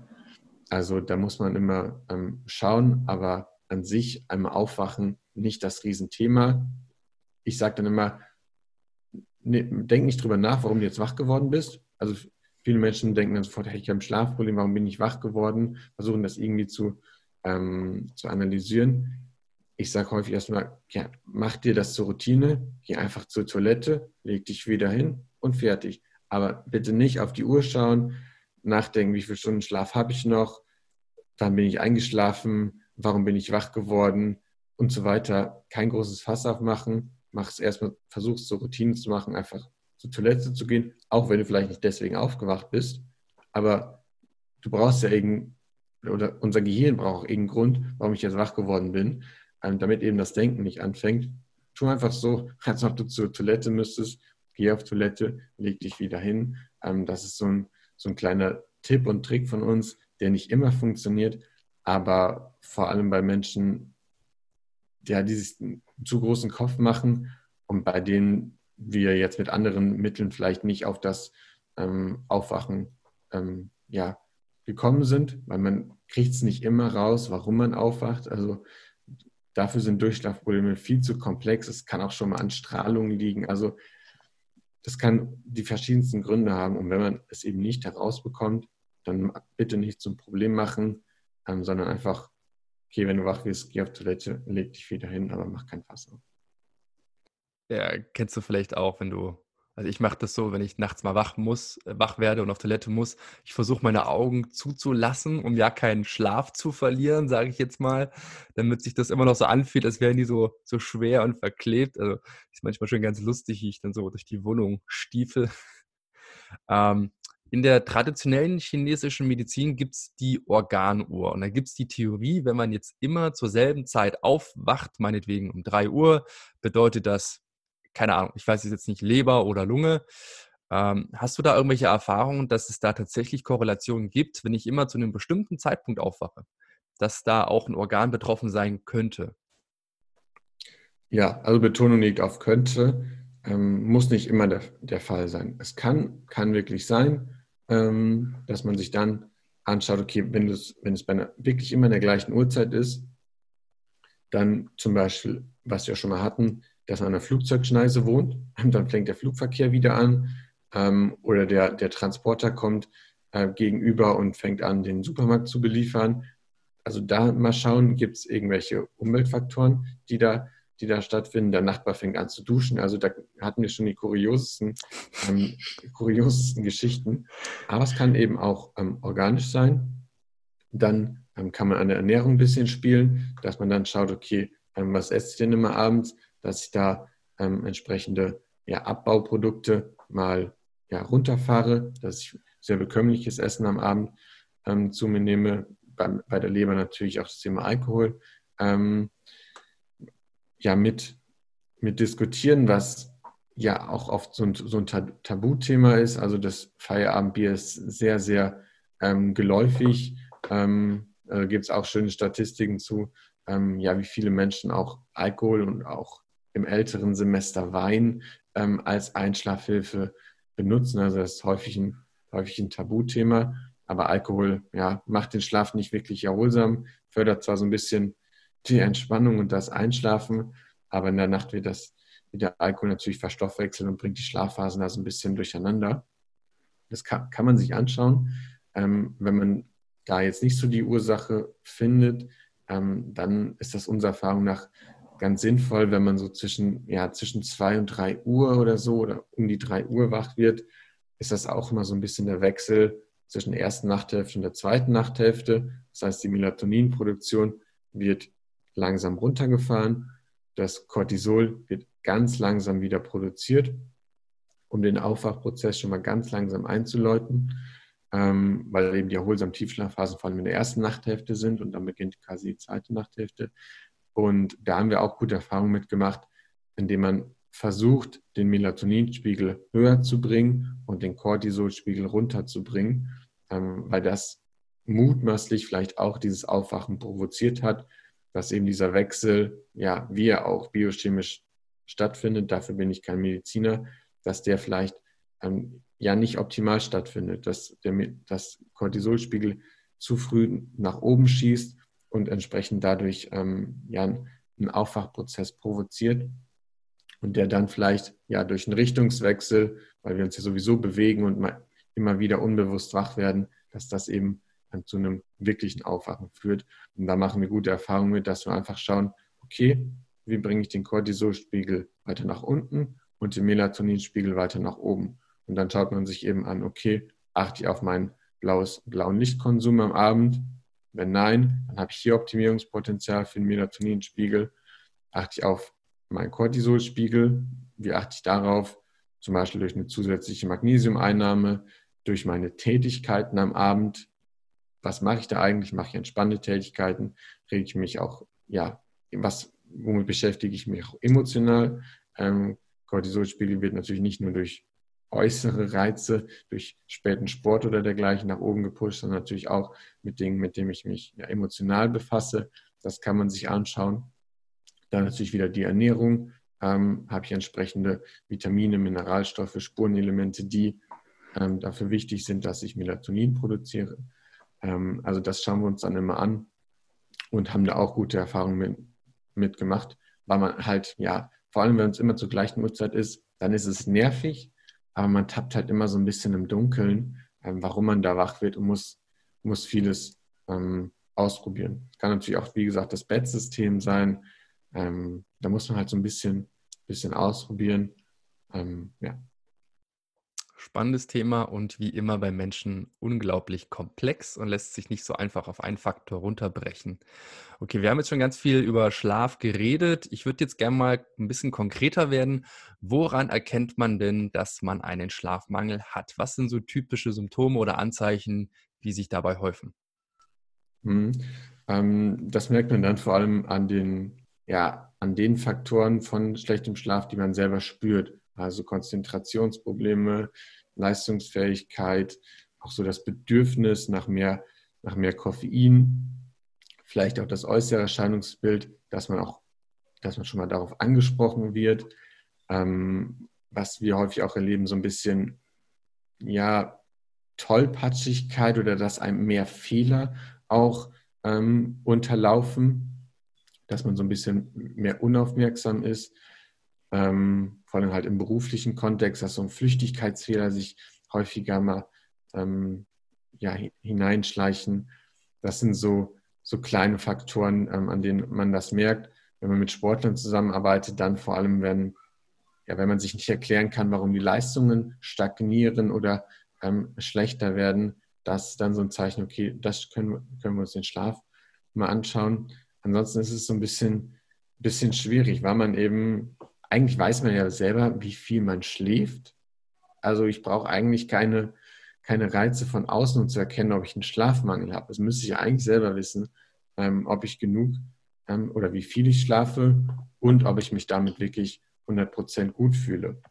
Also da muss man immer ähm, schauen, aber an sich einmal aufwachen, nicht das Riesenthema. Ich sage dann immer, ne, denk nicht drüber nach, warum du jetzt wach geworden bist. Also viele Menschen denken dann sofort, hey, ich habe ein Schlafproblem, warum bin ich wach geworden? Versuchen das irgendwie zu, ähm, zu analysieren. Ich sage häufig erstmal, ja, mach dir das zur Routine, geh einfach zur Toilette, leg dich wieder hin und fertig. Aber bitte nicht auf die Uhr schauen, nachdenken, wie viele Stunden Schlaf habe ich noch, wann bin ich eingeschlafen, warum bin ich wach geworden und so weiter. Kein großes Fass aufmachen, mach es erstmal, versuch es so Routinen zu machen, einfach zur Toilette zu gehen, auch wenn du vielleicht nicht deswegen aufgewacht bist, aber du brauchst ja irgendeinen, oder unser Gehirn braucht auch irgendeinen Grund, warum ich jetzt wach geworden bin, ähm, damit eben das Denken nicht anfängt. Tu einfach so, als ob du zur Toilette müsstest, geh auf Toilette, leg dich wieder hin. Ähm, das ist so ein, so ein kleiner Tipp und Trick von uns, der nicht immer funktioniert, aber vor allem bei Menschen, ja, die sich einen zu großen Kopf machen und bei denen wir jetzt mit anderen Mitteln vielleicht nicht auf das ähm, Aufwachen ähm, ja, gekommen sind, weil man kriegt es nicht immer raus, warum man aufwacht. Also dafür sind Durchschlafprobleme viel zu komplex. Es kann auch schon mal an Strahlung liegen. Also das kann die verschiedensten Gründe haben. Und wenn man es eben nicht herausbekommt, dann bitte nicht zum Problem machen, ähm, sondern einfach, okay, wenn du wach wirst, geh auf Toilette, leg dich wieder hin, aber mach kein Fass auf. Ja, kennst du vielleicht auch, wenn du, also ich mache das so, wenn ich nachts mal wach muss, äh, wach werde und auf Toilette muss, ich versuche meine Augen zuzulassen, um ja keinen Schlaf zu verlieren, sage ich jetzt mal, damit sich das immer noch so anfühlt, als wären die so, so schwer und verklebt. Also ist manchmal schon ganz lustig, wie ich dann so durch die Wohnung stiefel. Ähm, in der traditionellen chinesischen Medizin gibt es die Organuhr. Und da gibt es die Theorie, wenn man jetzt immer zur selben Zeit aufwacht, meinetwegen um 3 Uhr, bedeutet das, keine Ahnung, ich weiß jetzt nicht, Leber oder Lunge. Ähm, hast du da irgendwelche Erfahrungen, dass es da tatsächlich Korrelationen gibt, wenn ich immer zu einem bestimmten Zeitpunkt aufwache, dass da auch ein Organ betroffen sein könnte? Ja, also Betonung liegt auf könnte, ähm, muss nicht immer der, der Fall sein. Es kann, kann wirklich sein, ähm, dass man sich dann anschaut, okay, wenn, wenn es bei einer, wirklich immer in der gleichen Uhrzeit ist, dann zum Beispiel, was wir schon mal hatten, dass man an einer Flugzeugschneise wohnt, dann fängt der Flugverkehr wieder an ähm, oder der, der Transporter kommt äh, gegenüber und fängt an, den Supermarkt zu beliefern. Also da mal schauen, gibt es irgendwelche Umweltfaktoren, die da die da stattfinden. Der Nachbar fängt an zu duschen. Also da hatten wir schon die kuriosesten, ähm, kuriosesten Geschichten. Aber es kann eben auch ähm, organisch sein. Dann ähm, kann man an der Ernährung ein bisschen spielen, dass man dann schaut, okay, ähm, was esse ich denn immer abends, dass ich da ähm, entsprechende ja, Abbauprodukte mal ja, runterfahre, dass ich sehr bekömmliches Essen am Abend ähm, zu mir nehme. Bei, bei, der Leber natürlich auch das Thema Alkohol. Ähm, ja, mit, mit diskutieren, was ja auch oft so ein, so ein Tabuthema ist. Also das Feierabendbier ist sehr, sehr ähm, geläufig. Ähm, äh, Gibt es auch schöne Statistiken zu, ähm, ja, wie viele Menschen auch Alkohol und auch im älteren Semester Wein ähm, als Einschlafhilfe benutzen. Also das ist häufig ein, häufig ein Tabuthema. Aber Alkohol ja, macht den Schlaf nicht wirklich erholsam, fördert zwar so ein bisschen die Entspannung und das Einschlafen, aber in der Nacht wird das wird der Alkohol natürlich verstoffwechseln und bringt die Schlafphasen da so ein bisschen durcheinander. Das kann, kann man sich anschauen. Ähm, wenn man da jetzt nicht so die Ursache findet, ähm, dann ist das unserer Erfahrung nach ganz sinnvoll, wenn man so zwischen, ja, zwischen zwei und drei Uhr oder so oder um die drei Uhr wach wird, ist das auch immer so ein bisschen der Wechsel zwischen der ersten Nachthälfte und der zweiten Nachthälfte. Das heißt, die Melatoninproduktion wird langsam runtergefahren, das Cortisol wird ganz langsam wieder produziert, um den Aufwachprozess schon mal ganz langsam einzuläuten, ähm, weil eben die erholsamen Tiefschlafphasen vor allem in der ersten Nachthälfte sind und dann beginnt quasi die zweite Nachthälfte. Und da haben wir auch gute Erfahrungen mitgemacht, indem man versucht, den Melatoninspiegel höher zu bringen und den Cortisolspiegel runterzubringen, ähm, weil das mutmaßlich vielleicht auch dieses Aufwachen provoziert hat, dass eben dieser Wechsel, ja, wie er auch biochemisch stattfindet, dafür bin ich kein Mediziner, dass der vielleicht ähm, ja nicht optimal stattfindet, dass der dass Cortisolspiegel zu früh nach oben schießt und entsprechend dadurch ähm, ja einen Aufwachprozess provoziert und der dann vielleicht ja durch einen Richtungswechsel, weil wir uns ja sowieso bewegen und immer wieder unbewusst wach werden, dass das eben zu einem wirklichen Aufwachen führt. Und da machen wir gute Erfahrungen mit, dass wir einfach schauen, okay, wie bringe ich den Cortisolspiegel weiter nach unten und den Melatoninspiegel weiter nach oben. Und dann schaut man sich eben an, okay, achte ich auf meinen blaues, blauen Lichtkonsum am Abend? Wenn nein, dann habe ich hier Optimierungspotenzial für den Melatoninspiegel. Achte ich auf meinen Cortisolspiegel? Wie achte ich darauf? Zum Beispiel durch eine zusätzliche Magnesiumeinnahme, durch meine Tätigkeiten am Abend. Was mache ich da eigentlich? Mache ich entspannte Tätigkeiten? Rege ich mich auch, ja, was, womit beschäftige ich mich auch emotional? Ähm, Cortisolspiegel wird natürlich nicht nur durch äußere Reize, durch späten Sport oder dergleichen nach oben gepusht, sondern natürlich auch mit Dingen, mit denen ich mich ja, emotional befasse. Das kann man sich anschauen. Dann natürlich wieder die Ernährung. Ähm, habe ich entsprechende Vitamine, Mineralstoffe, Spurenelemente, die ähm, dafür wichtig sind, dass ich Melatonin produziere. Ähm, also das schauen wir uns dann immer an und haben da auch gute Erfahrungen mit, mitgemacht, weil man halt, ja, vor allem wenn es immer zur gleichen Uhrzeit ist, dann ist es nervig, aber man tappt halt immer so ein bisschen im Dunkeln, ähm, warum man da wach wird und muss, muss vieles ähm, ausprobieren. Kann natürlich auch, wie gesagt, das Bettsystem sein, ähm, da muss man halt so ein bisschen, bisschen ausprobieren. Ähm, ja. Spannendes Thema und wie immer bei Menschen unglaublich komplex und lässt sich nicht so einfach auf einen Faktor runterbrechen. Okay, wir haben jetzt schon ganz viel über Schlaf geredet. Ich würde jetzt gerne mal ein bisschen konkreter werden. Woran erkennt man denn, dass man einen Schlafmangel hat? Was sind so typische Symptome oder Anzeichen, die sich dabei häufen? Hm, ähm, das merkt man dann vor allem an den ja, an den Faktoren von schlechtem Schlaf, die man selber spürt. Also Konzentrationsprobleme, Leistungsfähigkeit, auch so das Bedürfnis nach mehr, nach mehr Koffein, vielleicht auch das äußere Erscheinungsbild, dass man auch, dass man schon mal darauf angesprochen wird, ähm, was wir häufig auch erleben, so ein bisschen, ja, Tollpatschigkeit oder dass einem mehr Fehler auch ähm, unterlaufen dass man so ein bisschen mehr unaufmerksam ist, ähm, vor allem halt im beruflichen Kontext, dass so ein Flüchtigkeitsfehler sich häufiger mal ähm, ja, hineinschleichen. Das sind so, so kleine Faktoren, ähm, an denen man das merkt. Wenn man mit Sportlern zusammenarbeitet, dann vor allem, wenn, ja, wenn man sich nicht erklären kann, warum die Leistungen stagnieren oder ähm, schlechter werden, das ist dann so ein Zeichen, okay, das können, können wir uns den Schlaf mal anschauen. Ansonsten ist es so ein bisschen, bisschen schwierig, weil man eben, eigentlich weiß man ja selber, wie viel man schläft. Also ich brauche eigentlich keine, keine Reize von außen, um zu erkennen, ob ich einen Schlafmangel habe. Das müsste ich eigentlich selber wissen, ähm, ob ich genug ähm, oder wie viel ich schlafe und ob ich mich damit wirklich 100% gut fühle.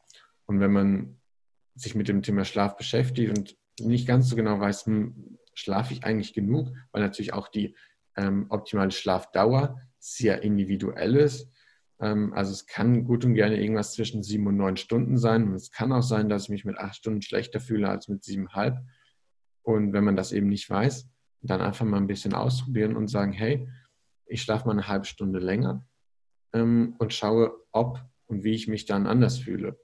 Und wenn man sich mit dem Thema Schlaf beschäftigt und nicht ganz so genau weiß, hm, schlafe ich eigentlich genug, weil natürlich auch die ähm, optimale Schlafdauer sehr individuell ist. Ähm, also es kann gut und gerne irgendwas zwischen sieben und neun Stunden sein. Und es kann auch sein, dass ich mich mit acht Stunden schlechter fühle als mit siebeneinhalb. Und wenn man das eben nicht weiß, dann einfach mal ein bisschen ausprobieren und sagen, hey, ich schlafe mal eine halbe Stunde länger ähm, und schaue, ob und wie ich mich dann anders fühle.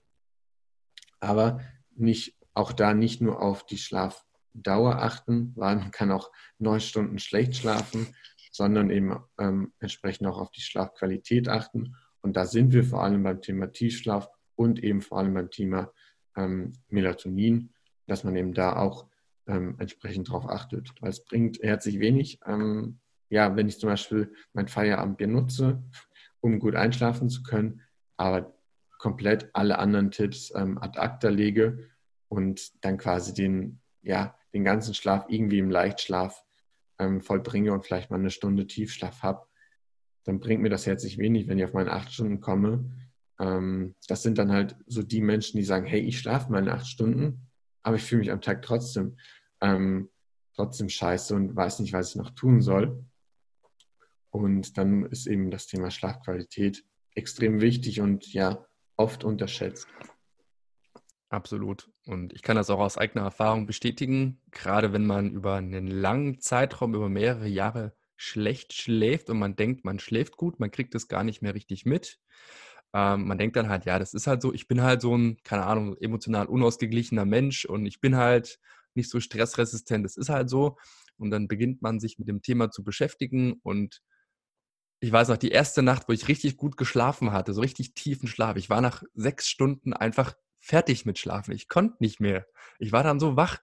Aber nicht, auch da nicht nur auf die Schlafdauer achten, weil man kann auch neun Stunden schlecht schlafen, sondern eben ähm, entsprechend auch auf die Schlafqualität achten. Und da sind wir vor allem beim Thema Tiefschlaf und eben vor allem beim Thema ähm, Melatonin, dass man eben da auch ähm, entsprechend darauf achtet. Weil es bringt herzlich wenig, ähm, ja, wenn ich zum Beispiel mein Feierabendbier nutze, um gut einschlafen zu können, aber komplett alle anderen Tipps ähm, ad acta lege und dann quasi den, ja, den ganzen Schlaf irgendwie im Leichtschlaf ähm, vollbringe und vielleicht mal eine Stunde Tiefschlaf habe, dann bringt mir das herzlich wenig, wenn ich auf meine acht Stunden komme. Ähm, das sind dann halt so die Menschen, die sagen, hey, ich schlafe meine acht Stunden, aber ich fühle mich am Tag trotzdem, ähm, trotzdem scheiße und weiß nicht, was ich noch tun soll. Und dann ist eben das Thema Schlafqualität extrem wichtig und ja, oft unterschätzt. Absolut. Und ich kann das auch aus eigener Erfahrung bestätigen, gerade wenn man über einen langen Zeitraum, über mehrere Jahre schlecht schläft und man denkt, man schläft gut, man kriegt es gar nicht mehr richtig mit. Ähm, man denkt dann halt, ja, das ist halt so, ich bin halt so ein, keine Ahnung, emotional unausgeglichener Mensch und ich bin halt nicht so stressresistent, das ist halt so. Und dann beginnt man sich mit dem Thema zu beschäftigen und ich weiß noch, die erste Nacht, wo ich richtig gut geschlafen hatte, so richtig tiefen Schlaf. Ich war nach sechs Stunden einfach fertig mit Schlafen. Ich konnte nicht mehr. Ich war dann so wach.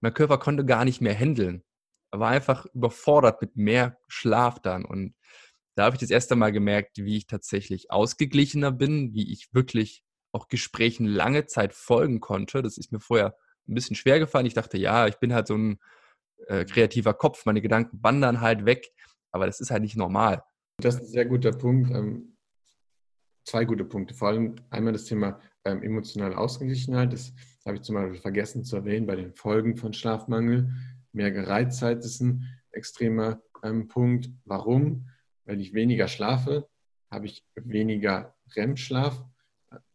Mein Körper konnte gar nicht mehr handeln. War einfach überfordert mit mehr Schlaf dann. Und da habe ich das erste Mal gemerkt, wie ich tatsächlich ausgeglichener bin, wie ich wirklich auch Gesprächen lange Zeit folgen konnte. Das ist mir vorher ein bisschen schwer gefallen. Ich dachte, ja, ich bin halt so ein äh, kreativer Kopf, meine Gedanken wandern halt weg, aber das ist halt nicht normal. Das ist ein sehr guter Punkt. Ähm, zwei gute Punkte. Vor allem einmal das Thema ähm, emotionale Ausgeglichenheit. Das habe ich zum Beispiel vergessen zu erwähnen bei den Folgen von Schlafmangel. Mehr Gereiztheit ist ein extremer ähm, Punkt. Warum? Weil ich weniger schlafe, habe ich weniger REM-Schlaf,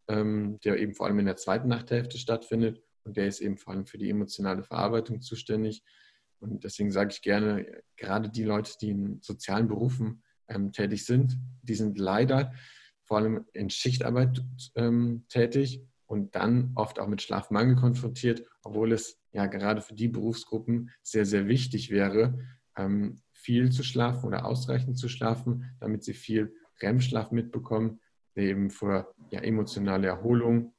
ähm, der eben vor allem in der zweiten Nachthälfte stattfindet. Und der ist eben vor allem für die emotionale Verarbeitung zuständig. Und deswegen sage ich gerne, gerade die Leute, die in sozialen Berufen ähm, tätig sind, die sind leider vor allem in Schichtarbeit ähm, tätig und dann oft auch mit Schlafmangel konfrontiert, obwohl es ja gerade für die Berufsgruppen sehr, sehr wichtig wäre, ähm, viel zu schlafen oder ausreichend zu schlafen, damit sie viel REM-Schlaf mitbekommen, der eben für ja, emotionale Erholung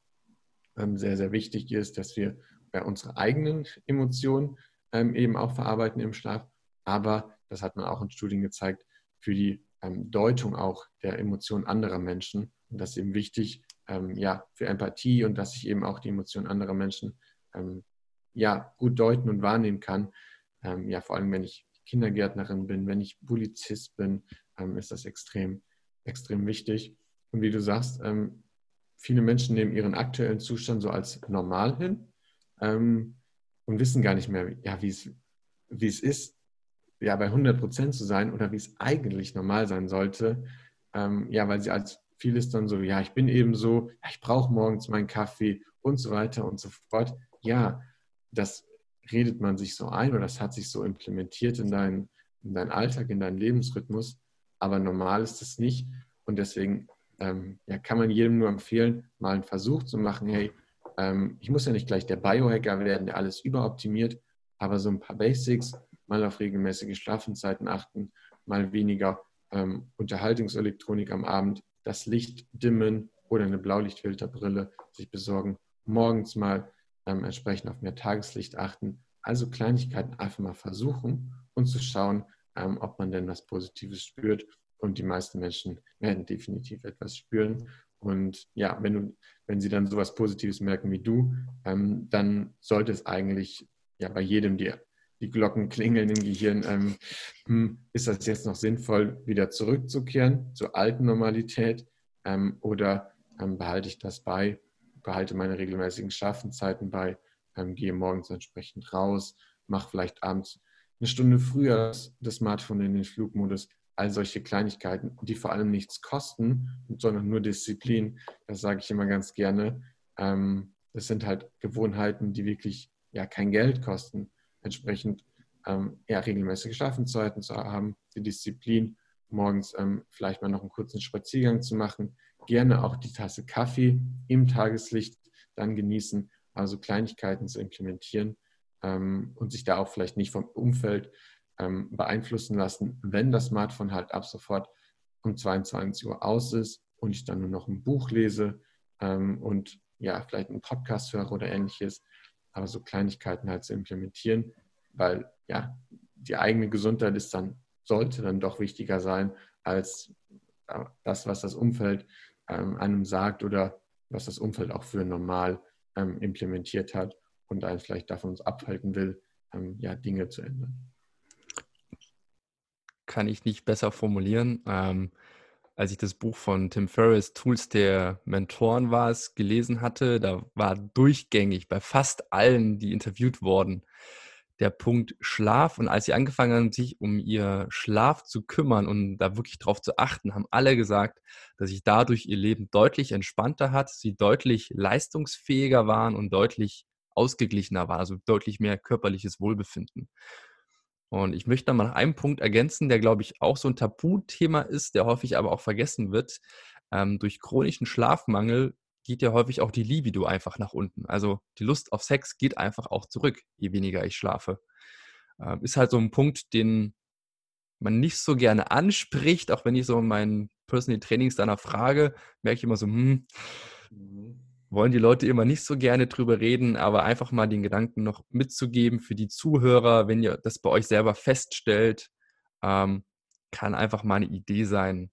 ähm, sehr, sehr wichtig ist, dass wir bei unsere eigenen Emotionen ähm, eben auch verarbeiten im Schlaf. Aber das hat man auch in Studien gezeigt, für die Deutung auch der Emotionen anderer Menschen. Und das ist eben wichtig, ähm, ja, für Empathie und dass ich eben auch die Emotionen anderer Menschen ähm, ja, gut deuten und wahrnehmen kann. Ähm, ja, vor allem, wenn ich Kindergärtnerin bin, wenn ich Polizist bin, ähm, ist das extrem, extrem wichtig. Und wie du sagst, ähm, viele Menschen nehmen ihren aktuellen Zustand so als normal hin und wissen gar nicht mehr, ja, wie es ist, ja, bei 100 Prozent zu sein oder wie es eigentlich normal sein sollte. Ähm, ja, weil sie als vieles dann so, ja, ich bin eben so, ich brauche morgens meinen Kaffee und so weiter und so fort. Ja, das redet man sich so ein oder das hat sich so implementiert in deinen, in deinen Alltag, in deinen Lebensrhythmus. Aber normal ist es nicht. Und deswegen ähm, ja, kann man jedem nur empfehlen, mal einen Versuch zu machen, hey, ähm, ich muss ja nicht gleich der Biohacker werden, der alles überoptimiert, aber so ein paar Basics, mal auf regelmäßige Schlafenszeiten achten, mal weniger ähm, Unterhaltungselektronik am Abend, das Licht dimmen oder eine Blaulichtfilterbrille sich besorgen, morgens mal ähm, entsprechend auf mehr Tageslicht achten. Also Kleinigkeiten einfach mal versuchen und zu schauen, ähm, ob man denn was Positives spürt. Und die meisten Menschen werden definitiv etwas spüren. Und ja, wenn, du, wenn sie dann sowas Positives merken wie du, ähm, dann sollte es eigentlich ja bei jedem die, die Glocken klingeln im Gehirn. Ähm, hm, ist das jetzt noch sinnvoll, wieder zurückzukehren zur alten Normalität ähm, oder ähm, behalte ich das bei, behalte meine regelmäßigen Schlafenzeiten bei, ähm, gehe morgens entsprechend raus, mache vielleicht abends eine Stunde früher das Smartphone in den Flugmodus, all solche Kleinigkeiten, die vor allem nichts kosten, sondern nur Disziplin. Das sage ich immer ganz gerne. Ähm, das sind halt Gewohnheiten, die wirklich ja kein Geld kosten. Entsprechend ähm, ja, regelmäßige Schlafenzeiten zu haben, die Disziplin, morgens ähm, vielleicht mal noch einen kurzen Spaziergang zu machen, gerne auch die Tasse Kaffee im Tageslicht dann genießen, also Kleinigkeiten zu implementieren ähm, und sich da auch vielleicht nicht vom Umfeld ähm, beeinflussen lassen, wenn das Smartphone halt ab sofort um 22 Uhr aus ist und ich dann nur noch ein Buch lese ähm, und ja, vielleicht einen Podcast höre oder ähnliches, aber so Kleinigkeiten halt zu implementieren, weil ja, die eigene Gesundheit ist dann, sollte dann doch wichtiger sein als äh, das, was das Umfeld ähm, einem sagt oder was das Umfeld auch für normal ähm, implementiert hat und einen vielleicht davon abhalten will, ähm, ja, Dinge zu ändern kann ich nicht besser formulieren. Als ich das Buch von Tim Ferriss, Tools der Mentoren war es, gelesen hatte, da war durchgängig bei fast allen, die interviewt wurden, der Punkt Schlaf. Und als sie angefangen haben, sich um ihr Schlaf zu kümmern und da wirklich drauf zu achten, haben alle gesagt, dass sich dadurch ihr Leben deutlich entspannter hat, sie deutlich leistungsfähiger waren und deutlich ausgeglichener waren, also deutlich mehr körperliches Wohlbefinden. Und ich möchte noch mal einen Punkt ergänzen, der, glaube ich, auch so ein Tabuthema ist, der häufig aber auch vergessen wird. Ähm, durch chronischen Schlafmangel geht ja häufig auch die Libido einfach nach unten. Also die Lust auf Sex geht einfach auch zurück, je weniger ich schlafe. Ähm, ist halt so ein Punkt, den man nicht so gerne anspricht, auch wenn ich so in meinen Personal Trainings danach frage, merke ich immer so, hm, mhm wollen die Leute immer nicht so gerne drüber reden, aber einfach mal den Gedanken noch mitzugeben für die Zuhörer, wenn ihr das bei euch selber feststellt, ähm, kann einfach mal eine Idee sein,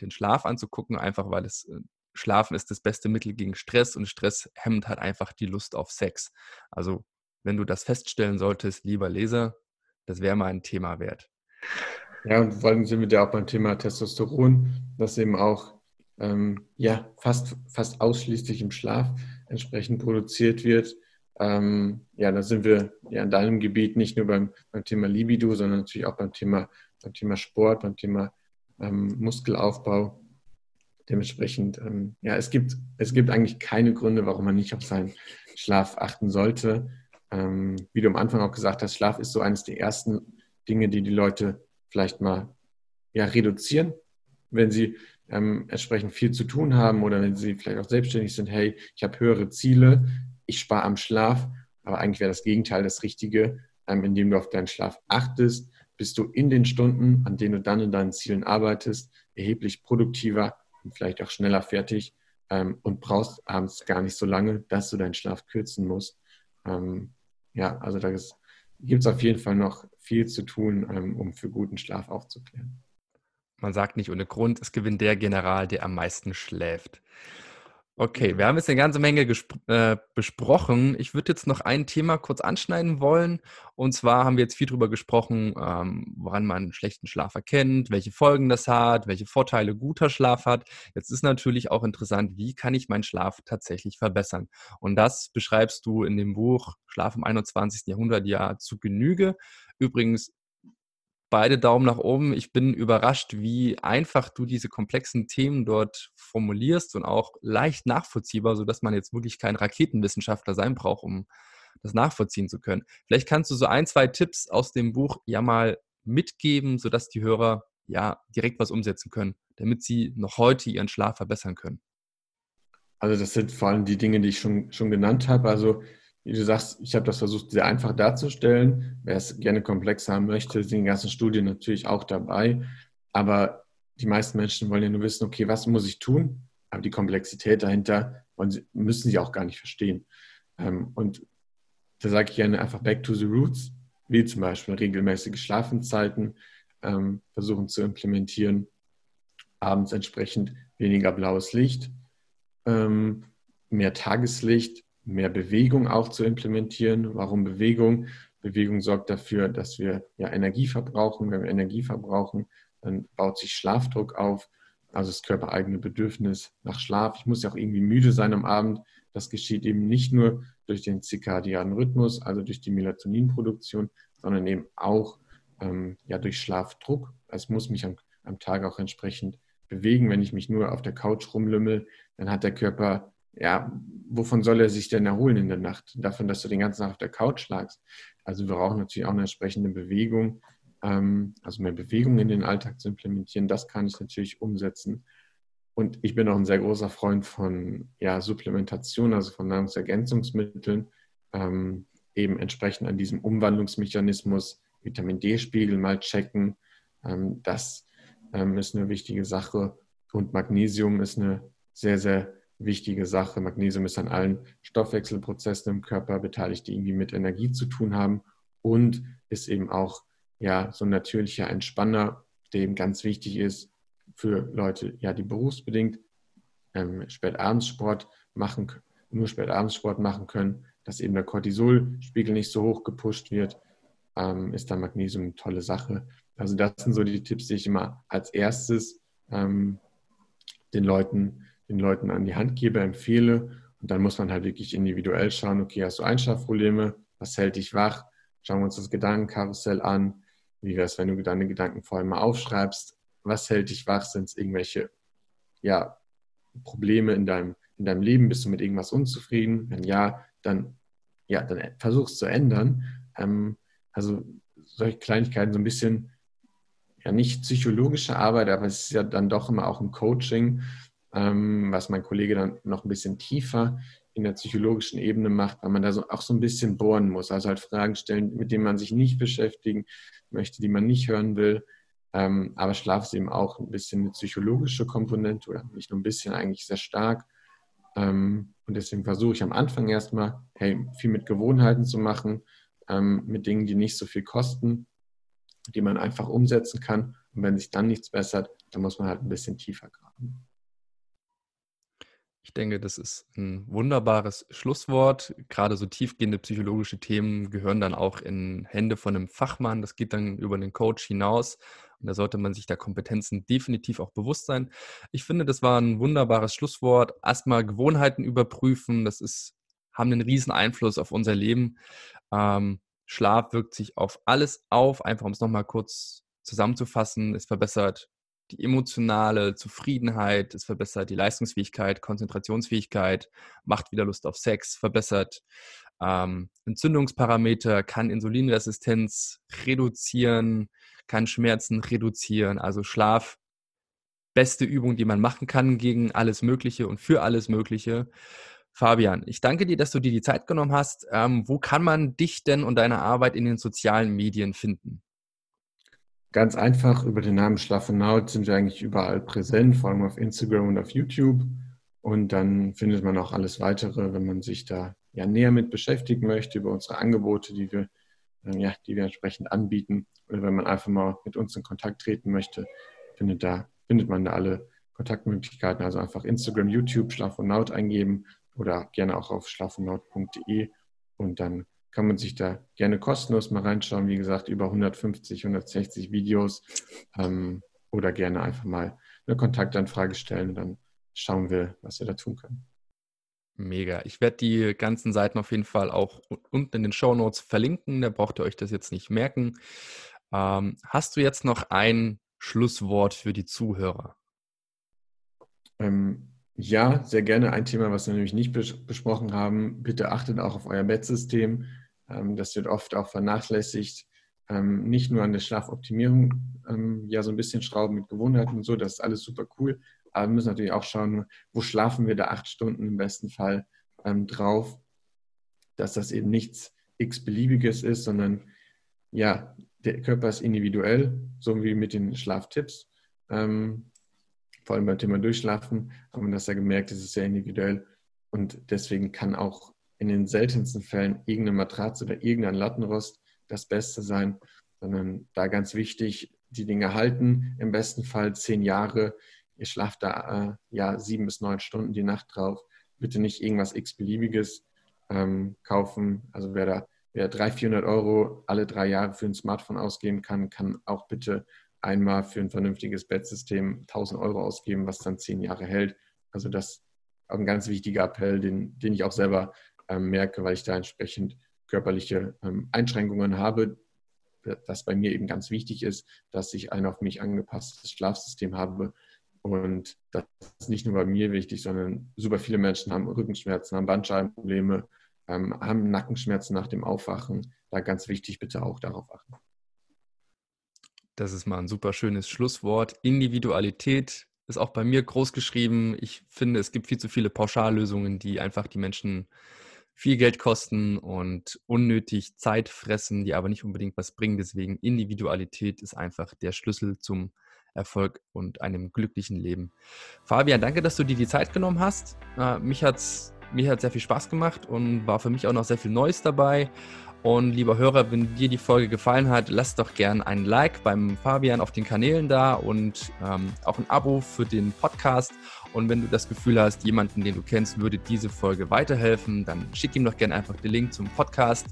den Schlaf anzugucken, einfach weil es äh, Schlafen ist das beste Mittel gegen Stress und Stress hemmt halt einfach die Lust auf Sex. Also wenn du das feststellen solltest, lieber Leser, das wäre mal ein Thema wert. Ja, und vor allem sind wir ja auch beim Thema Testosteron, das eben auch ähm, ja, fast, fast ausschließlich im Schlaf entsprechend produziert wird. Ähm, ja, da sind wir ja in deinem Gebiet nicht nur beim, beim Thema Libido, sondern natürlich auch beim Thema, beim Thema Sport, beim Thema ähm, Muskelaufbau. Dementsprechend, ähm, ja, es gibt, es gibt eigentlich keine Gründe, warum man nicht auf seinen Schlaf achten sollte. Ähm, wie du am Anfang auch gesagt hast, Schlaf ist so eines der ersten Dinge, die die Leute vielleicht mal ja, reduzieren, wenn sie ähm, entsprechend viel zu tun haben oder wenn sie vielleicht auch selbstständig sind, hey, ich habe höhere Ziele, ich spare am Schlaf, aber eigentlich wäre das Gegenteil das Richtige, ähm, indem du auf deinen Schlaf achtest, bist du in den Stunden, an denen du dann in deinen Zielen arbeitest, erheblich produktiver und vielleicht auch schneller fertig ähm, und brauchst abends gar nicht so lange, dass du deinen Schlaf kürzen musst. Ähm, ja, also da gibt es auf jeden Fall noch viel zu tun, ähm, um für guten Schlaf aufzuklären man sagt nicht ohne Grund, es gewinnt der General, der am meisten schläft. Okay, wir haben jetzt eine ganze Menge äh, besprochen. Ich würde jetzt noch ein Thema kurz anschneiden wollen. Und zwar haben wir jetzt viel darüber gesprochen, ähm, woran man schlechten Schlaf erkennt, welche Folgen das hat, welche Vorteile guter Schlaf hat. Jetzt ist natürlich auch interessant, wie kann ich meinen Schlaf tatsächlich verbessern? Und das beschreibst du in dem Buch Schlaf im 21. Jahrhundert ja zu Genüge. Übrigens beide Daumen nach oben. Ich bin überrascht, wie einfach du diese komplexen Themen dort formulierst und auch leicht nachvollziehbar, sodass man jetzt wirklich kein Raketenwissenschaftler sein braucht, um das nachvollziehen zu können. Vielleicht kannst du so ein, zwei Tipps aus dem Buch ja mal mitgeben, sodass die Hörer ja direkt was umsetzen können, damit sie noch heute ihren Schlaf verbessern können. Also das sind vor allem die Dinge, die ich schon, schon genannt habe. Also wie du sagst, ich habe das versucht, sehr einfach darzustellen. Wer es gerne komplex haben möchte, sind die ganzen Studien natürlich auch dabei. Aber die meisten Menschen wollen ja nur wissen, okay, was muss ich tun? Aber die Komplexität dahinter sie, müssen sie auch gar nicht verstehen. Ähm, und da sage ich gerne einfach back to the roots, wie zum Beispiel regelmäßige Schlafenszeiten ähm, versuchen zu implementieren, abends entsprechend weniger blaues Licht, ähm, mehr Tageslicht, mehr Bewegung auch zu implementieren. Warum Bewegung? Bewegung sorgt dafür, dass wir ja Energie verbrauchen. Wenn wir Energie verbrauchen, dann baut sich Schlafdruck auf, also das körpereigene Bedürfnis nach Schlaf. Ich muss ja auch irgendwie müde sein am Abend. Das geschieht eben nicht nur durch den zirkadianen Rhythmus, also durch die Melatoninproduktion, sondern eben auch ähm, ja, durch Schlafdruck. Es muss mich am, am Tag auch entsprechend bewegen. Wenn ich mich nur auf der Couch rumlümmel, dann hat der Körper, ja, wovon soll er sich denn erholen in der Nacht? Davon, dass du den ganzen Tag auf der Couch lagst. Also wir brauchen natürlich auch eine entsprechende Bewegung, ähm, also mehr Bewegung in den Alltag zu implementieren. Das kann ich natürlich umsetzen. Und ich bin auch ein sehr großer Freund von ja, Supplementation, also von Nahrungsergänzungsmitteln, ähm, eben entsprechend an diesem Umwandlungsmechanismus Vitamin D-Spiegel mal checken. Ähm, das ähm, ist eine wichtige Sache. Und Magnesium ist eine sehr, sehr wichtige Sache. Magnesium ist an allen Stoffwechselprozessen im Körper beteiligt, die irgendwie mit Energie zu tun haben und ist eben auch ja, so ein natürlicher Entspanner, der eben ganz wichtig ist für Leute, ja, die berufsbedingt ähm, Spätabendsport machen, nur Spätabendsport machen können, dass eben der Cortisolspiegel nicht so hoch gepusht wird, ähm, ist da Magnesium eine tolle Sache. Also das sind so die Tipps, die ich immer als erstes ähm, den, Leuten, den Leuten an die Hand gebe, empfehle. Und dann muss man halt wirklich individuell schauen, okay, hast du Einschlafprobleme? Was hält dich wach? Schauen wir uns das Gedankenkarussell an. Wie wäre es, wenn du deine Gedanken vorher mal aufschreibst? Was hält dich wach? Sind es irgendwelche ja, Probleme in deinem, in deinem Leben? Bist du mit irgendwas unzufrieden? Wenn ja, dann, ja, dann versuch es zu ändern. Ähm, also solche Kleinigkeiten, so ein bisschen, ja nicht psychologische Arbeit, aber es ist ja dann doch immer auch ein Coaching, was mein Kollege dann noch ein bisschen tiefer in der psychologischen Ebene macht, weil man da so, auch so ein bisschen bohren muss. Also halt Fragen stellen, mit denen man sich nicht beschäftigen möchte, die man nicht hören will. Ähm, aber Schlaf ist eben auch ein bisschen eine psychologische Komponente oder nicht nur ein bisschen, eigentlich sehr stark. Ähm, und deswegen versuche ich am Anfang erstmal, hey, viel mit Gewohnheiten zu machen, ähm, mit Dingen, die nicht so viel kosten, die man einfach umsetzen kann. Und wenn sich dann nichts bessert, dann muss man halt ein bisschen tiefer graben. Ich denke, das ist ein wunderbares Schlusswort. Gerade so tiefgehende psychologische Themen gehören dann auch in Hände von einem Fachmann. Das geht dann über den Coach hinaus. Und da sollte man sich der Kompetenzen definitiv auch bewusst sein. Ich finde, das war ein wunderbares Schlusswort. Erstmal Gewohnheiten überprüfen. Das ist, haben einen riesen Einfluss auf unser Leben. Ähm, Schlaf wirkt sich auf alles auf. Einfach um es nochmal kurz zusammenzufassen. Es verbessert die emotionale Zufriedenheit, es verbessert die Leistungsfähigkeit, Konzentrationsfähigkeit, macht wieder Lust auf Sex, verbessert ähm, Entzündungsparameter, kann Insulinresistenz reduzieren, kann Schmerzen reduzieren. Also Schlaf, beste Übung, die man machen kann gegen alles Mögliche und für alles Mögliche. Fabian, ich danke dir, dass du dir die Zeit genommen hast. Ähm, wo kann man dich denn und deine Arbeit in den sozialen Medien finden? Ganz einfach, über den Namen Schlafenaut sind wir eigentlich überall präsent, vor allem auf Instagram und auf YouTube. Und dann findet man auch alles weitere, wenn man sich da ja näher mit beschäftigen möchte, über unsere Angebote, die wir, äh, ja, die wir entsprechend anbieten. Oder wenn man einfach mal mit uns in Kontakt treten möchte, findet, da, findet man da alle Kontaktmöglichkeiten. Also einfach Instagram, YouTube, Schlafonaut eingeben oder gerne auch auf schlafonaut.de und dann kann man sich da gerne kostenlos mal reinschauen. Wie gesagt, über 150, 160 Videos ähm, oder gerne einfach mal eine Kontaktanfrage stellen. Dann schauen wir, was wir da tun können. Mega. Ich werde die ganzen Seiten auf jeden Fall auch unten in den Show Notes verlinken. Da braucht ihr euch das jetzt nicht merken. Ähm, hast du jetzt noch ein Schlusswort für die Zuhörer? Ähm, ja, sehr gerne. Ein Thema, was wir nämlich nicht bes besprochen haben. Bitte achtet auch auf euer Bettsystem. Ähm, das wird oft auch vernachlässigt. Ähm, nicht nur an der Schlafoptimierung, ähm, ja, so ein bisschen schrauben mit Gewohnheiten und so, das ist alles super cool. Aber wir müssen natürlich auch schauen, wo schlafen wir da acht Stunden im besten Fall drauf, dass das eben nichts x-beliebiges ist, sondern ja, der Körper ist individuell, so wie mit den Schlaftipps. Ähm, vor allem beim Thema Durchschlafen haben wir das ja gemerkt, es ist sehr individuell und deswegen kann auch in den seltensten Fällen irgendeine Matratze oder irgendein Lattenrost das Beste sein, sondern da ganz wichtig, die Dinge halten, im besten Fall zehn Jahre, ihr schlaft da äh, ja sieben bis neun Stunden die Nacht drauf. Bitte nicht irgendwas x-beliebiges ähm, kaufen. Also wer da wer 300, 400 Euro alle drei Jahre für ein Smartphone ausgeben kann, kann auch bitte einmal für ein vernünftiges Bettsystem 1000 Euro ausgeben, was dann zehn Jahre hält. Also das ist ein ganz wichtiger Appell, den, den ich auch selber merke, weil ich da entsprechend körperliche ähm, Einschränkungen habe, dass bei mir eben ganz wichtig ist, dass ich ein auf mich angepasstes Schlafsystem habe. Und das ist nicht nur bei mir wichtig, sondern super viele Menschen haben Rückenschmerzen, haben Bandscheibenprobleme, ähm, haben Nackenschmerzen nach dem Aufwachen. Da ganz wichtig, bitte auch darauf achten. Das ist mal ein super schönes Schlusswort. Individualität ist auch bei mir groß geschrieben. Ich finde, es gibt viel zu viele Pauschallösungen, die einfach die Menschen viel Geld kosten und unnötig Zeit fressen, die aber nicht unbedingt was bringen. Deswegen Individualität ist einfach der Schlüssel zum Erfolg und einem glücklichen Leben. Fabian, danke, dass du dir die Zeit genommen hast. Äh, mich hat es mir hat sehr viel Spaß gemacht und war für mich auch noch sehr viel Neues dabei. Und lieber Hörer, wenn dir die Folge gefallen hat, lass doch gern ein Like beim Fabian auf den Kanälen da und ähm, auch ein Abo für den Podcast. Und wenn du das Gefühl hast, jemanden, den du kennst, würde diese Folge weiterhelfen, dann schick ihm doch gern einfach den Link zum Podcast.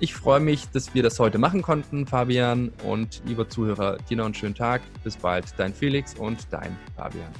Ich freue mich, dass wir das heute machen konnten, Fabian. Und lieber Zuhörer, dir noch einen schönen Tag. Bis bald, dein Felix und dein Fabian.